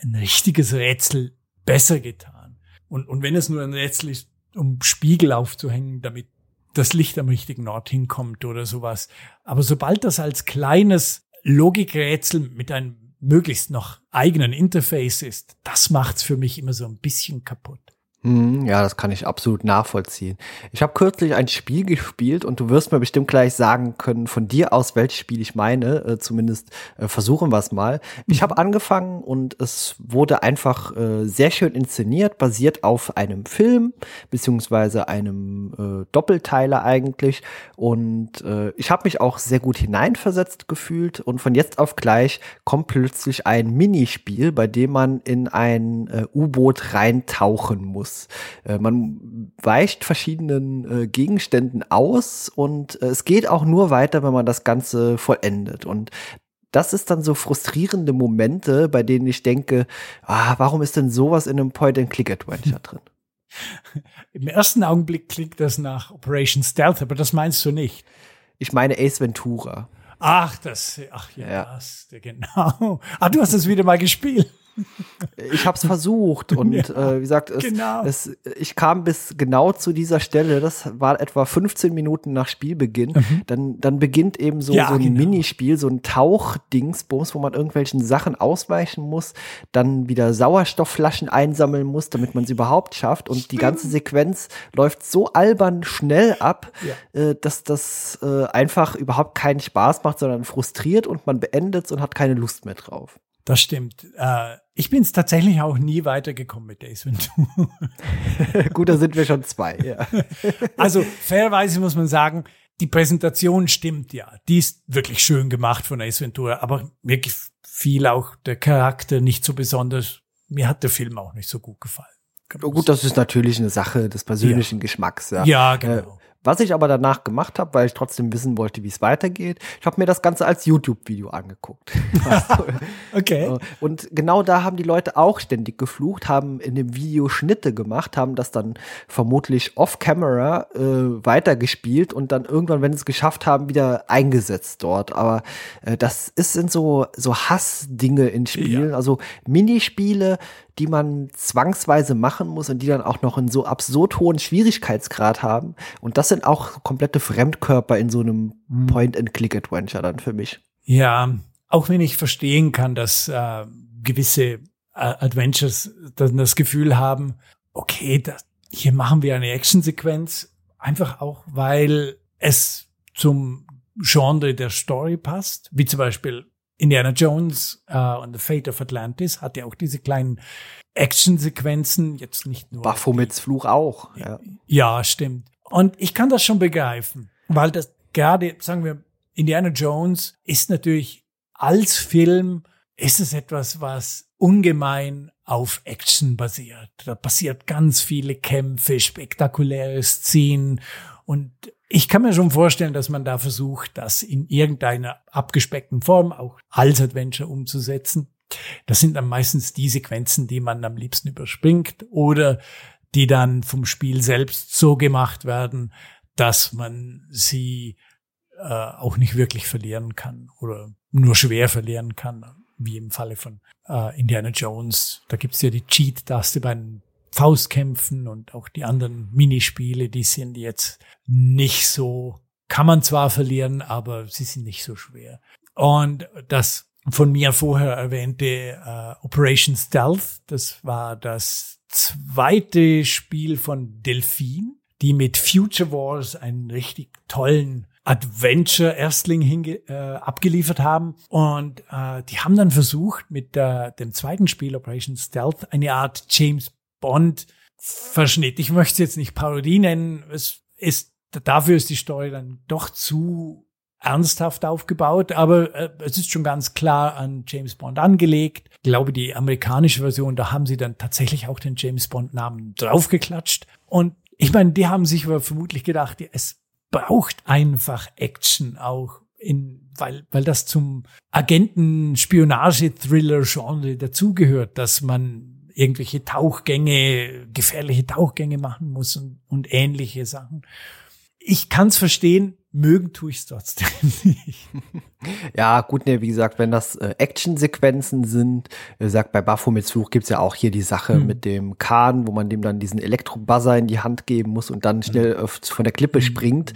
ein richtiges Rätsel besser getan. Und, und wenn es nur ein Rätsel ist, um Spiegel aufzuhängen, damit das Licht am richtigen Ort hinkommt oder sowas. Aber sobald das als kleines Logikrätsel mit einem möglichst noch eigenen Interface ist, das macht's für mich immer so ein bisschen kaputt. Hm, ja, das kann ich absolut nachvollziehen. Ich habe kürzlich ein Spiel gespielt und du wirst mir bestimmt gleich sagen können von dir aus, welches Spiel ich meine. Äh, zumindest äh, versuchen wir es mal. Ich habe angefangen und es wurde einfach äh, sehr schön inszeniert, basiert auf einem Film beziehungsweise einem äh, Doppelteiler eigentlich. Und äh, ich habe mich auch sehr gut hineinversetzt gefühlt. Und von jetzt auf gleich kommt plötzlich ein Minispiel, bei dem man in ein äh, U-Boot reintauchen muss muss. Äh, man weicht verschiedenen äh, Gegenständen aus und äh, es geht auch nur weiter, wenn man das Ganze vollendet. Und das ist dann so frustrierende Momente, bei denen ich denke, ah, warum ist denn sowas in einem Point-and-Click-Adventure drin? Im ersten Augenblick klingt das nach Operation Stealth, aber das meinst du nicht. Ich meine Ace Ventura. Ach, das, ach ja, ja. Das, genau. Ah, du hast es wieder mal gespielt. Ich habe es versucht und ja, äh, wie gesagt, es, genau. es, ich kam bis genau zu dieser Stelle. Das war etwa 15 Minuten nach Spielbeginn. Mhm. Dann, dann beginnt eben so, ja, so ein genau. Minispiel, so ein Tauchdingsbums, wo man irgendwelchen Sachen ausweichen muss, dann wieder Sauerstoffflaschen einsammeln muss, damit man sie überhaupt schafft. Und Stimmt. die ganze Sequenz läuft so albern schnell ab, ja. äh, dass das äh, einfach überhaupt keinen Spaß macht, sondern frustriert und man beendet es und hat keine Lust mehr drauf. Das stimmt. Äh, ich bin es tatsächlich auch nie weitergekommen mit Days Ventura. Gut, da sind wir schon zwei. Ja. also fairerweise muss man sagen, die Präsentation stimmt ja. Die ist wirklich schön gemacht von Ace Ventura, aber mir gefiel auch der Charakter nicht so besonders. Mir hat der Film auch nicht so gut gefallen. Oh, gut, das ist natürlich eine Sache des persönlichen ja. Geschmacks. Ja, ja genau. Was ich aber danach gemacht habe, weil ich trotzdem wissen wollte, wie es weitergeht, ich habe mir das Ganze als YouTube-Video angeguckt. okay. Und genau da haben die Leute auch ständig geflucht, haben in dem Video Schnitte gemacht, haben das dann vermutlich off-camera äh, weitergespielt und dann irgendwann, wenn sie es geschafft haben, wieder eingesetzt dort. Aber äh, das ist in so, so Hassdinge in Spielen, ja. also Minispiele, die man zwangsweise machen muss und die dann auch noch einen so absurd hohen Schwierigkeitsgrad haben. Und das sind auch komplette Fremdkörper in so einem mhm. Point-and-Click-Adventure dann für mich. Ja, auch wenn ich verstehen kann, dass äh, gewisse äh, Adventures dann das Gefühl haben, okay, das, hier machen wir eine Actionsequenz, einfach auch, weil es zum Genre der Story passt, wie zum Beispiel Indiana Jones uh, und The Fate of Atlantis hat ja auch diese kleinen Actionsequenzen, jetzt nicht nur. Baphomets Fluch auch. Ja. ja, stimmt. Und ich kann das schon begreifen, weil das gerade, sagen wir, Indiana Jones ist natürlich als Film, ist es etwas, was ungemein auf Action basiert. Da passiert ganz viele Kämpfe, spektakuläre Szenen und ich kann mir schon vorstellen, dass man da versucht, das in irgendeiner abgespeckten Form auch als Adventure umzusetzen. Das sind dann meistens die Sequenzen, die man am liebsten überspringt oder die dann vom Spiel selbst so gemacht werden, dass man sie äh, auch nicht wirklich verlieren kann oder nur schwer verlieren kann, wie im Falle von äh, Indiana Jones. Da gibt's ja die Cheat-Taste bei den Faustkämpfen und auch die anderen Minispiele, die sind jetzt nicht so, kann man zwar verlieren, aber sie sind nicht so schwer. Und das von mir vorher erwähnte äh, Operation Stealth, das war das zweite Spiel von Delphine, die mit Future Wars einen richtig tollen Adventure-Erstling äh, abgeliefert haben. Und äh, die haben dann versucht, mit äh, dem zweiten Spiel Operation Stealth eine Art James Bond-Verschnitt. Ich möchte es jetzt nicht Parodie nennen. Es ist, dafür ist die Story dann doch zu ernsthaft aufgebaut, aber äh, es ist schon ganz klar an James Bond angelegt. Ich glaube, die amerikanische Version, da haben sie dann tatsächlich auch den James Bond Namen draufgeklatscht. Und ich meine, die haben sich aber vermutlich gedacht, ja, es braucht einfach Action auch in, weil, weil das zum Agenten-Spionage-Thriller-Genre dazugehört, dass man irgendwelche Tauchgänge, gefährliche Tauchgänge machen muss und, und ähnliche Sachen. Ich kann es verstehen, mögen tue ich es trotzdem nicht. Ja, gut, ne, wie gesagt, wenn das äh, Actionsequenzen sind, äh, sagt bei Baphomets Fluch gibt's ja auch hier die Sache hm. mit dem Kahn, wo man dem dann diesen Elektrobuzzer in die Hand geben muss und dann schnell hm. von der Klippe hm. springt.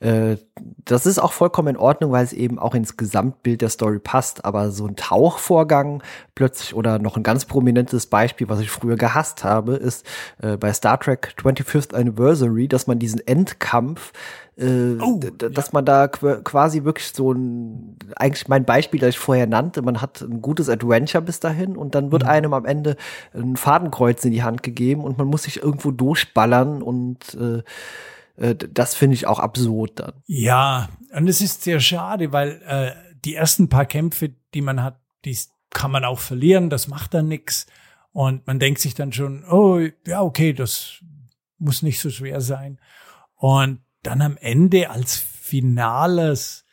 Äh, das ist auch vollkommen in Ordnung, weil es eben auch ins Gesamtbild der Story passt. Aber so ein Tauchvorgang plötzlich oder noch ein ganz prominentes Beispiel, was ich früher gehasst habe, ist äh, bei Star Trek 25th Anniversary, dass man diesen Endkampf äh, oh, dass ja. man da quasi wirklich so ein, eigentlich mein Beispiel, das ich vorher nannte, man hat ein gutes Adventure bis dahin und dann wird mhm. einem am Ende ein Fadenkreuz in die Hand gegeben und man muss sich irgendwo durchballern und äh, äh das finde ich auch absurd dann. Ja, und es ist sehr schade, weil äh, die ersten paar Kämpfe, die man hat, die kann man auch verlieren, das macht dann nix. Und man denkt sich dann schon, oh, ja, okay, das muss nicht so schwer sein. Und dann am Ende als finales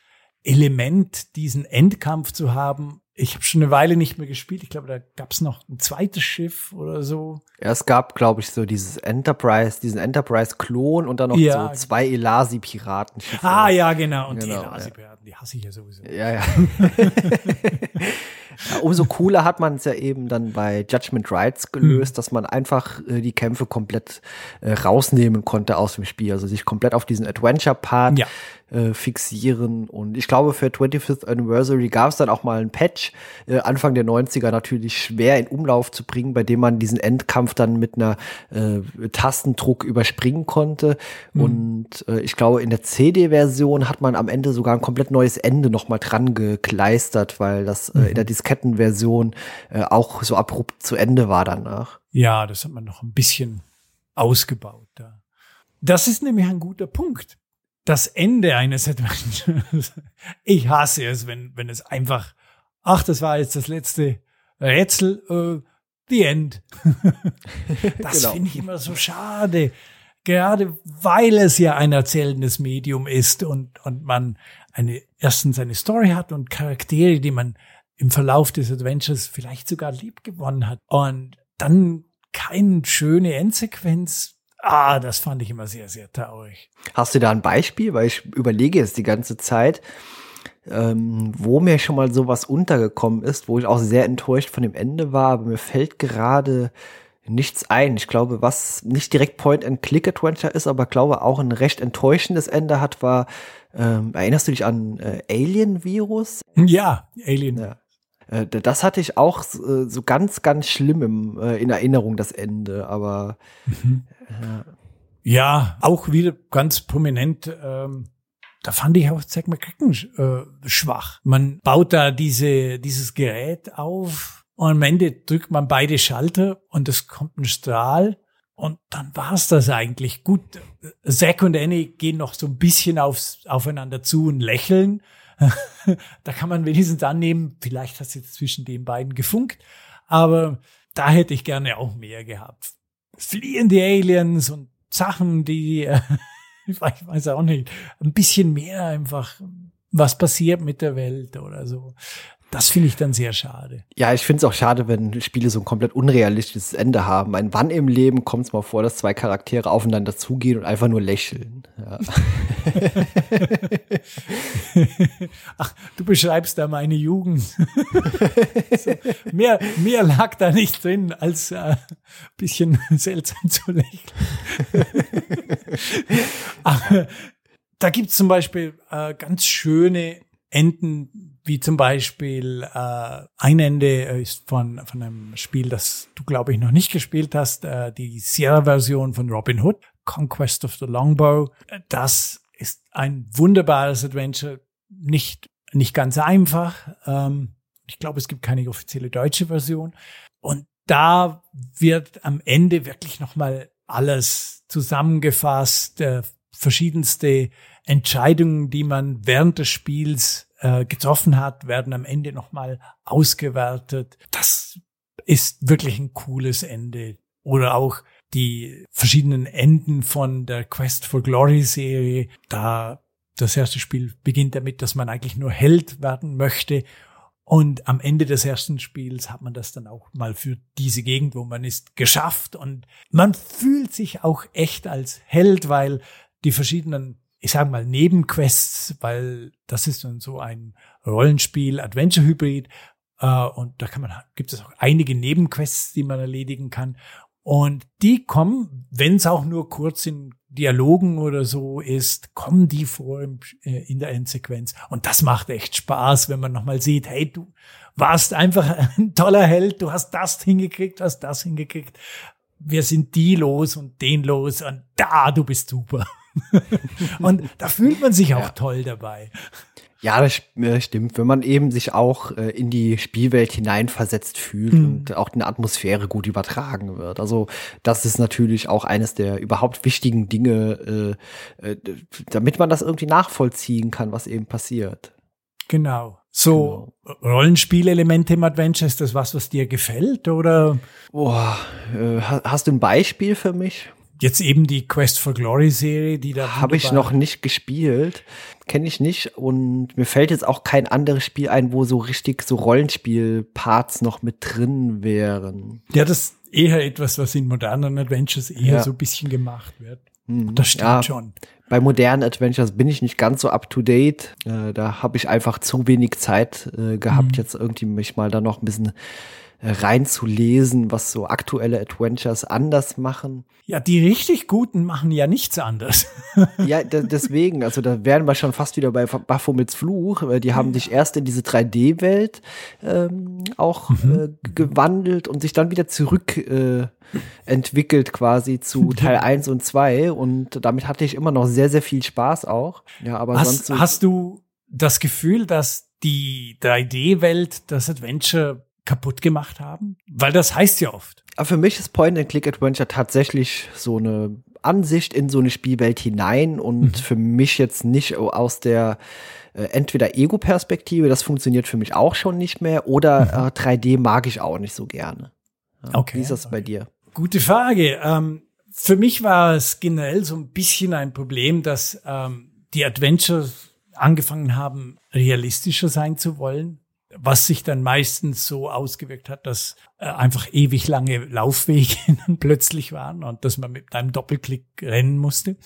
Element diesen Endkampf zu haben. Ich habe schon eine Weile nicht mehr gespielt. Ich glaube, da gab es noch ein zweites Schiff oder so. Ja, es gab, glaube ich, so dieses Enterprise, diesen Enterprise-Klon und dann noch ja. so zwei Elasi-Piraten. Ah, ja, genau. Und genau, die Elasi-Piraten, ja. die hasse ich ja sowieso. Ja, ja. Ja, umso cooler hat man es ja eben dann bei Judgment Rights gelöst, mhm. dass man einfach äh, die Kämpfe komplett äh, rausnehmen konnte aus dem Spiel. Also sich komplett auf diesen Adventure-Part ja äh, fixieren. Und ich glaube, für 25th Anniversary gab es dann auch mal ein Patch, äh, Anfang der 90er natürlich schwer in Umlauf zu bringen, bei dem man diesen Endkampf dann mit einer äh, Tastendruck überspringen konnte. Mhm. Und äh, ich glaube, in der CD-Version hat man am Ende sogar ein komplett neues Ende nochmal dran gekleistert, weil das äh, in der mhm. Diskettenversion äh, auch so abrupt zu Ende war danach. Ja, das hat man noch ein bisschen ausgebaut. Ja. Das ist nämlich ein guter Punkt das Ende eines Adventures. Ich hasse es, wenn, wenn es einfach, ach, das war jetzt das letzte Rätsel, äh, the end. das genau. finde ich immer so schade. Gerade weil es ja ein erzählendes Medium ist und, und man eine, erstens eine Story hat und Charaktere, die man im Verlauf des Adventures vielleicht sogar lieb gewonnen hat. Und dann keine schöne Endsequenz. Ah, das fand ich immer sehr, sehr traurig. Hast du da ein Beispiel? Weil ich überlege jetzt die ganze Zeit, ähm, wo mir schon mal sowas untergekommen ist, wo ich auch sehr enttäuscht von dem Ende war, aber mir fällt gerade nichts ein. Ich glaube, was nicht direkt Point-and-Click-Adventure ist, aber glaube auch ein recht enttäuschendes Ende hat, war, ähm, erinnerst du dich an äh, Alien-Virus? Ja, Alien. Ja. Äh, das hatte ich auch äh, so ganz, ganz schlimm im, äh, in Erinnerung, das Ende, aber mhm. ja, auch wieder ganz prominent. Ähm, da fand ich auch Zack McCracken äh, schwach. Man baut da diese, dieses Gerät auf und am Ende drückt man beide Schalter und es kommt ein Strahl und dann war's das eigentlich. Gut, Zack und Annie gehen noch so ein bisschen aufs, aufeinander zu und lächeln. da kann man wenigstens annehmen, vielleicht hat es jetzt zwischen den beiden gefunkt, aber da hätte ich gerne auch mehr gehabt. Fliehen die Aliens und Sachen, die, ich weiß auch nicht, ein bisschen mehr einfach, was passiert mit der Welt oder so. Das finde ich dann sehr schade. Ja, ich finde es auch schade, wenn Spiele so ein komplett unrealistisches Ende haben. Ein wann im Leben kommt es mal vor, dass zwei Charaktere aufeinander zugehen und einfach nur lächeln. Ja. Ach, du beschreibst da meine Jugend. so, mehr, mehr lag da nicht drin, als äh, bisschen seltsam zu lächeln. Ach, da gibt's zum Beispiel äh, ganz schöne Enden, wie zum Beispiel äh, ein Ende ist von, von einem Spiel, das du, glaube ich, noch nicht gespielt hast, äh, die Sierra-Version von Robin Hood, Conquest of the Longbow. Das ist ein wunderbares Adventure, nicht, nicht ganz einfach. Ähm, ich glaube, es gibt keine offizielle deutsche Version. Und da wird am Ende wirklich nochmal alles zusammengefasst, äh, verschiedenste Entscheidungen, die man während des Spiels äh, getroffen hat, werden am Ende nochmal ausgewertet. Das ist wirklich ein cooles Ende. Oder auch die verschiedenen Enden von der Quest for Glory Serie. Da das erste Spiel beginnt damit, dass man eigentlich nur Held werden möchte. Und am Ende des ersten Spiels hat man das dann auch mal für diese Gegend, wo man ist, geschafft. Und man fühlt sich auch echt als Held, weil die verschiedenen ich sage mal Nebenquests, weil das ist dann so ein Rollenspiel, Adventure-Hybrid. Äh, und da kann man, gibt es auch einige Nebenquests, die man erledigen kann. Und die kommen, wenn es auch nur kurz in Dialogen oder so ist, kommen die vor im, äh, in der Endsequenz. Und das macht echt Spaß, wenn man nochmal sieht, hey, du warst einfach ein toller Held, du hast das hingekriegt, hast das hingekriegt. Wir sind die los und den los und da, du bist super. und da fühlt man sich auch ja. toll dabei. Ja, das stimmt. Wenn man eben sich auch äh, in die Spielwelt hineinversetzt fühlt mhm. und auch eine Atmosphäre gut übertragen wird. Also das ist natürlich auch eines der überhaupt wichtigen Dinge, äh, äh, damit man das irgendwie nachvollziehen kann, was eben passiert. Genau. So genau. Rollenspielelemente im Adventure, ist das was, was dir gefällt oder? Boah, äh, hast du ein Beispiel für mich? Jetzt eben die Quest for Glory Serie, die da. Habe ich noch nicht gespielt, kenne ich nicht und mir fällt jetzt auch kein anderes Spiel ein, wo so richtig so Rollenspiel-Parts noch mit drin wären. Ja, das ist eher etwas, was in modernen Adventures eher ja. so ein bisschen gemacht wird. Mhm. Das stimmt ja, schon. Bei modernen Adventures bin ich nicht ganz so up to date. Äh, da habe ich einfach zu wenig Zeit äh, gehabt, mhm. jetzt irgendwie mich mal da noch ein bisschen reinzulesen, was so aktuelle Adventures anders machen. Ja, die richtig guten machen ja nichts anders. ja, deswegen, also da wären wir schon fast wieder bei Baphomets Fluch. weil Die haben sich erst in diese 3D-Welt ähm, auch mhm. äh, gewandelt und sich dann wieder zurück äh, entwickelt quasi zu Teil 1 und 2 und damit hatte ich immer noch sehr, sehr viel Spaß auch. Ja, aber hast, sonst so hast du das Gefühl, dass die 3D-Welt das Adventure kaputt gemacht haben? Weil das heißt ja oft. Aber für mich ist Point-and-Click-Adventure tatsächlich so eine Ansicht in so eine Spielwelt hinein und mhm. für mich jetzt nicht aus der äh, entweder Ego-Perspektive, das funktioniert für mich auch schon nicht mehr, oder mhm. äh, 3D mag ich auch nicht so gerne. Ja, okay. Wie ist das okay. bei dir? Gute Frage. Ähm, für mich war es generell so ein bisschen ein Problem, dass ähm, die Adventures angefangen haben, realistischer sein zu wollen was sich dann meistens so ausgewirkt hat, dass äh, einfach ewig lange Laufwege plötzlich waren und dass man mit einem Doppelklick rennen musste.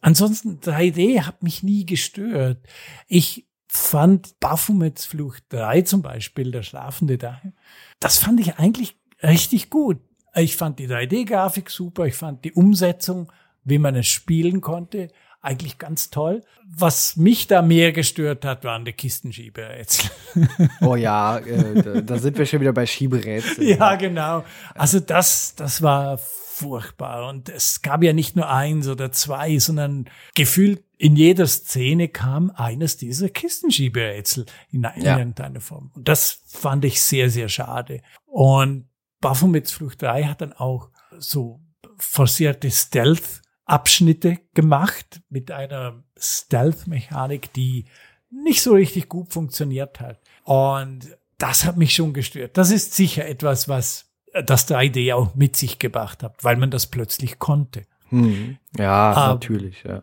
Ansonsten 3D hat mich nie gestört. Ich fand Baphomets Flucht 3 zum Beispiel, der Schlafende da, das fand ich eigentlich richtig gut. Ich fand die 3D-Grafik super, ich fand die Umsetzung, wie man es spielen konnte, eigentlich ganz toll. Was mich da mehr gestört hat, waren die Kistenschieberätsel. Oh ja, äh, da, da, sind wir schon wieder bei Schieberätseln. Ja, genau. Also das, das war furchtbar. Und es gab ja nicht nur eins oder zwei, sondern gefühlt in jeder Szene kam eines dieser Kistenschieberätsel in irgendeiner ja. Form. Und das fand ich sehr, sehr schade. Und Baphomets Flucht 3 hat dann auch so forcierte Stealth Abschnitte gemacht mit einer Stealth-Mechanik, die nicht so richtig gut funktioniert hat. Und das hat mich schon gestört. Das ist sicher etwas, was das 3D auch mit sich gebracht hat, weil man das plötzlich konnte. Hm. Ja, Aber, natürlich. Ja.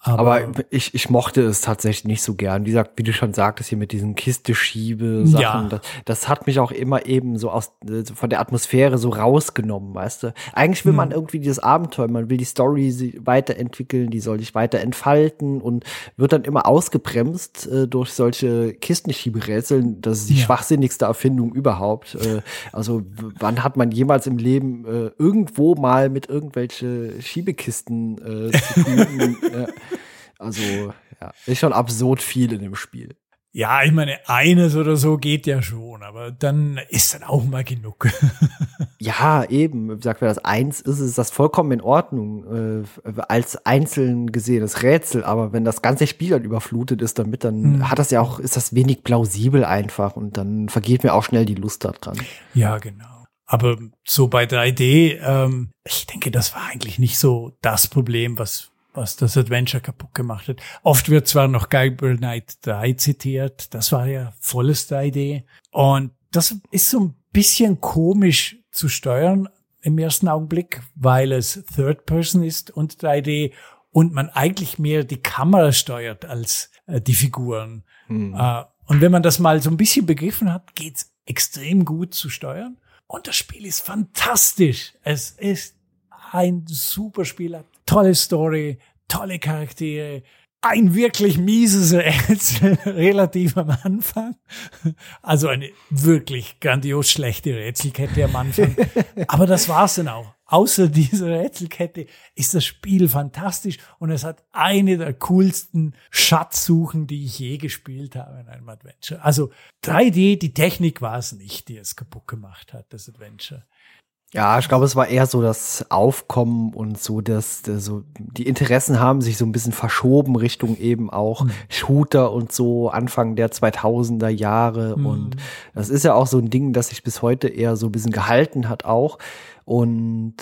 Aber, Aber, ich, ich mochte es tatsächlich nicht so gern. Wie gesagt, wie du schon sagtest, hier mit diesen Kiste-Schiebe-Sachen, ja. das, das, hat mich auch immer eben so aus äh, von der Atmosphäre so rausgenommen, weißt du. Eigentlich will hm. man irgendwie dieses Abenteuer, man will die Story weiterentwickeln, die soll sich weiter entfalten und wird dann immer ausgebremst äh, durch solche Kistenschieberätsel. Das ist die ja. schwachsinnigste Erfindung überhaupt. Äh, also wann hat man jemals im Leben äh, irgendwo mal mit irgendwelche Schiebekisten äh, zu tun? Also, ja, ist schon absurd viel in dem Spiel. Ja, ich meine, eines oder so geht ja schon, aber dann ist dann auch mal genug. ja, eben. Wie gesagt, wenn das eins ist, ist das vollkommen in Ordnung äh, als einzeln gesehenes Rätsel. Aber wenn das ganze Spiel dann überflutet ist damit, dann hm. hat das ja auch, ist das wenig plausibel einfach und dann vergeht mir auch schnell die Lust daran. Ja, genau. Aber so bei 3D, ähm, ich denke, das war eigentlich nicht so das Problem, was was das Adventure kaputt gemacht hat. Oft wird zwar noch Gabriel Knight 3 zitiert, das war ja volles 3D. Und das ist so ein bisschen komisch zu steuern im ersten Augenblick, weil es Third Person ist und 3D und man eigentlich mehr die Kamera steuert als äh, die Figuren. Mhm. Äh, und wenn man das mal so ein bisschen begriffen hat, geht's extrem gut zu steuern. Und das Spiel ist fantastisch. Es ist ein super Spiel, hat tolle Story, tolle Charaktere, ein wirklich mieses Rätsel relativ am Anfang. Also eine wirklich grandios schlechte Rätselkette am Anfang. Aber das war's dann auch. Außer dieser Rätselkette ist das Spiel fantastisch und es hat eine der coolsten Schatzsuchen, die ich je gespielt habe in einem Adventure. Also 3D, die Technik war es nicht, die es kaputt gemacht hat, das Adventure. Ja, ich glaube, es war eher so das Aufkommen und so, dass so die Interessen haben sich so ein bisschen verschoben Richtung eben auch mhm. Shooter und so Anfang der 2000er Jahre mhm. und das ist ja auch so ein Ding, das sich bis heute eher so ein bisschen gehalten hat auch und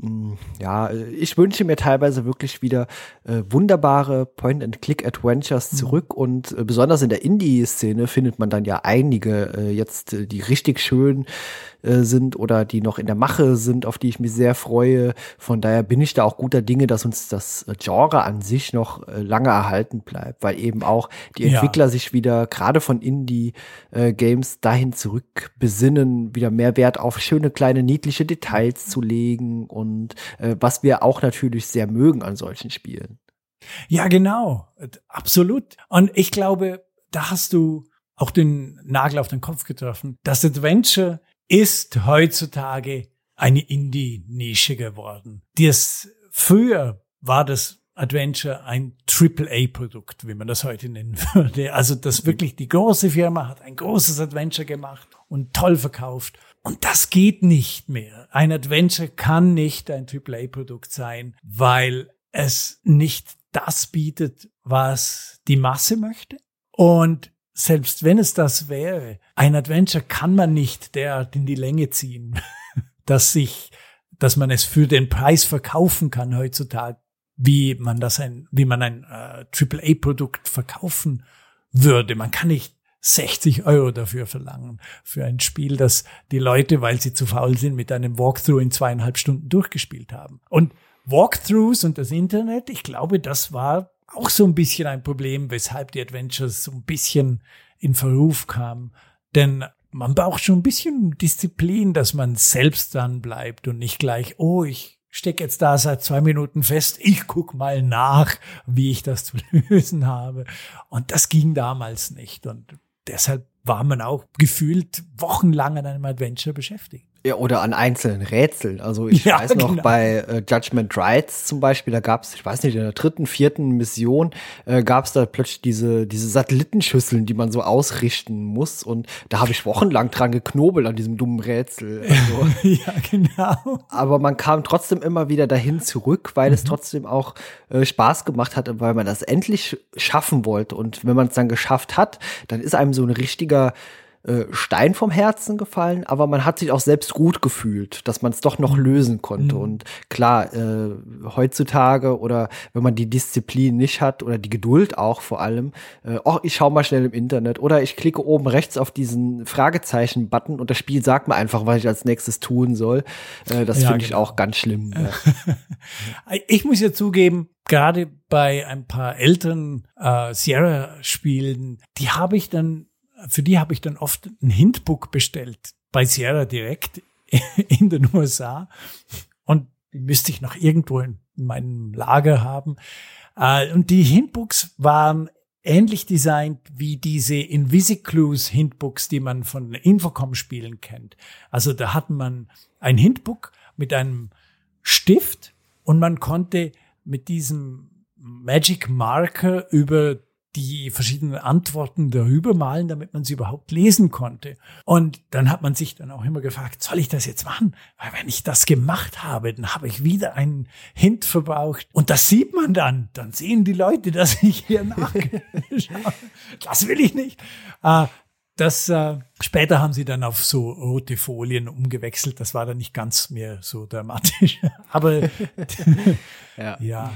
hm, ja, ich wünsche mir teilweise wirklich wieder äh, wunderbare Point-and-Click-Adventures mhm. zurück mhm. und äh, besonders in der Indie-Szene findet man dann ja einige äh, jetzt, äh, die richtig schön äh, sind oder die noch in der Mache sind, auf die ich mich sehr freue. Von daher bin ich da auch guter Dinge, dass uns das Genre an sich noch äh, lange erhalten bleibt, weil eben auch die Entwickler ja. sich wieder gerade von Indie-Games dahin zurück besinnen, wieder mehr Wert auf schöne kleine niedliche Details zu legen und äh, was wir auch natürlich sehr mögen an solchen Spielen. Ja, genau, absolut. Und ich glaube, da hast du auch den Nagel auf den Kopf getroffen. Das Adventure ist heutzutage eine Indie-Nische geworden. Das früher war das Adventure ein AAA-Produkt, wie man das heute nennen würde. Also das wirklich die große Firma hat ein großes Adventure gemacht und toll verkauft. Und das geht nicht mehr. Ein Adventure kann nicht ein AAA-Produkt sein, weil es nicht das bietet, was die Masse möchte. Und selbst wenn es das wäre, ein Adventure kann man nicht derart in die Länge ziehen, dass sich dass man es für den Preis verkaufen kann heutzutage, wie man das ein, wie man ein äh, AAA-Produkt verkaufen würde. Man kann nicht 60 Euro dafür verlangen, für ein Spiel, das die Leute, weil sie zu faul sind, mit einem Walkthrough in zweieinhalb Stunden durchgespielt haben. Und Walkthroughs und das Internet, ich glaube, das war auch so ein bisschen ein Problem, weshalb die Adventures so ein bisschen in Verruf kamen. Denn man braucht schon ein bisschen Disziplin, dass man selbst dann bleibt und nicht gleich, oh, ich stecke jetzt da seit zwei Minuten fest, ich guck mal nach, wie ich das zu lösen habe. Und das ging damals nicht. Und deshalb war man auch gefühlt wochenlang an einem Adventure beschäftigt. Ja, oder an einzelnen Rätseln. Also ich ja, weiß noch genau. bei äh, Judgment Rights zum Beispiel, da gab es, ich weiß nicht, in der dritten, vierten Mission äh, gab es da plötzlich diese, diese Satellitenschüsseln, die man so ausrichten muss. Und da habe ich wochenlang dran geknobelt an diesem dummen Rätsel. Also, ja, genau. Aber man kam trotzdem immer wieder dahin zurück, weil mhm. es trotzdem auch äh, Spaß gemacht hat, weil man das endlich schaffen wollte. Und wenn man es dann geschafft hat, dann ist einem so ein richtiger äh, Stein vom Herzen gefallen, aber man hat sich auch selbst gut gefühlt, dass man es doch noch lösen konnte. Mhm. Und klar, äh, heutzutage oder wenn man die Disziplin nicht hat oder die Geduld auch vor allem, äh, oh, ich schau mal schnell im Internet oder ich klicke oben rechts auf diesen Fragezeichen-Button und das Spiel sagt mir einfach, was ich als nächstes tun soll. Äh, das ja, finde ich genau. auch ganz schlimm. Ja. ich muss ja zugeben, gerade bei ein paar älteren äh, Sierra-Spielen, die habe ich dann für die habe ich dann oft ein Hintbook bestellt bei Sierra direkt in den USA und die müsste ich noch irgendwo in meinem Lager haben. Äh, und die Hintbooks waren ähnlich designt wie diese Invisiclues Hintbooks, die man von Infocom-Spielen kennt. Also da hat man ein Hintbook mit einem Stift und man konnte mit diesem Magic Marker über die verschiedenen Antworten darüber malen, damit man sie überhaupt lesen konnte. Und dann hat man sich dann auch immer gefragt, soll ich das jetzt machen? Weil wenn ich das gemacht habe, dann habe ich wieder einen Hint verbraucht. Und das sieht man dann. Dann sehen die Leute, dass ich hier nachschaue. das will ich nicht. Äh, das äh, später haben sie dann auf so rote Folien umgewechselt. Das war dann nicht ganz mehr so dramatisch. Aber ja. ja.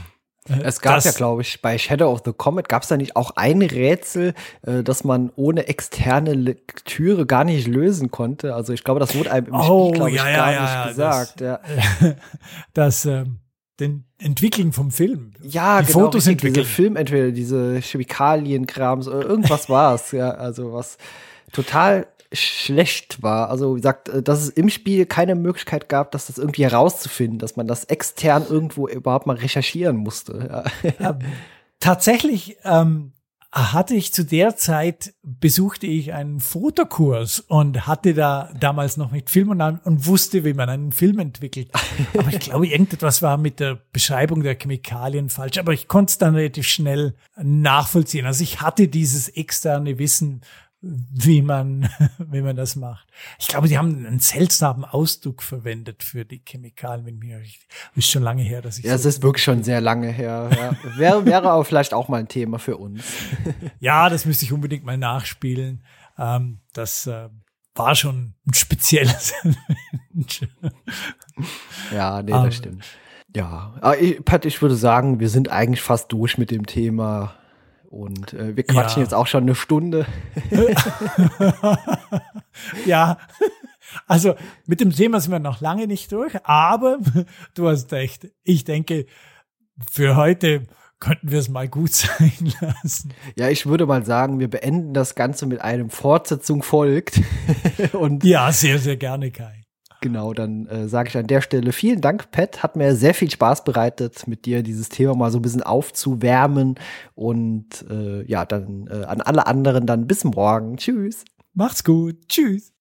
Es gab das, ja, glaube ich, bei Shadow of the Comet gab es da nicht auch ein Rätsel, äh, das man ohne externe Lektüre gar nicht lösen konnte. Also ich glaube, das wurde einem im oh, Spiel, glaube ja, ich, ja, gar ja, nicht gesagt. Das, ja. das ähm, den Entwickeln vom Film. Ja, die genau, Fotos entwickeln. Diese Film, entweder diese Chemikalien-Krams, irgendwas war es, ja, also was total schlecht war. Also wie gesagt, äh, dass es im Spiel keine Möglichkeit gab, dass das irgendwie herauszufinden, dass man das extern irgendwo überhaupt mal recherchieren musste. Ja. Ähm, tatsächlich ähm, hatte ich zu der Zeit besuchte ich einen Fotokurs und hatte da damals noch mit Film und, und wusste, wie man einen Film entwickelt. Aber ich glaube, irgendetwas war mit der Beschreibung der Chemikalien falsch. Aber ich konnte es dann relativ schnell nachvollziehen. Also ich hatte dieses externe Wissen wie man, wie man das macht. Ich glaube, die haben einen seltsamen Ausdruck verwendet für die Chemikalien, wenn mir richtig, ist schon lange her, dass ich. Ja, so es ist wirklich schon sehr lange her. Ja. wäre, wäre aber vielleicht auch mal ein Thema für uns. ja, das müsste ich unbedingt mal nachspielen. Ähm, das äh, war schon ein spezielles. ja, nee, das um, stimmt. Ja, aber ich, Pat, ich würde sagen, wir sind eigentlich fast durch mit dem Thema und äh, wir quatschen ja. jetzt auch schon eine Stunde. ja, also mit dem Thema sind wir noch lange nicht durch, aber du hast recht. Ich denke, für heute könnten wir es mal gut sein lassen. Ja, ich würde mal sagen, wir beenden das Ganze mit einem Fortsetzung folgt. Und ja, sehr, sehr gerne, Kai. Genau, dann äh, sage ich an der Stelle vielen Dank, Pat. Hat mir sehr viel Spaß bereitet, mit dir dieses Thema mal so ein bisschen aufzuwärmen. Und äh, ja, dann äh, an alle anderen dann bis morgen. Tschüss. Macht's gut. Tschüss.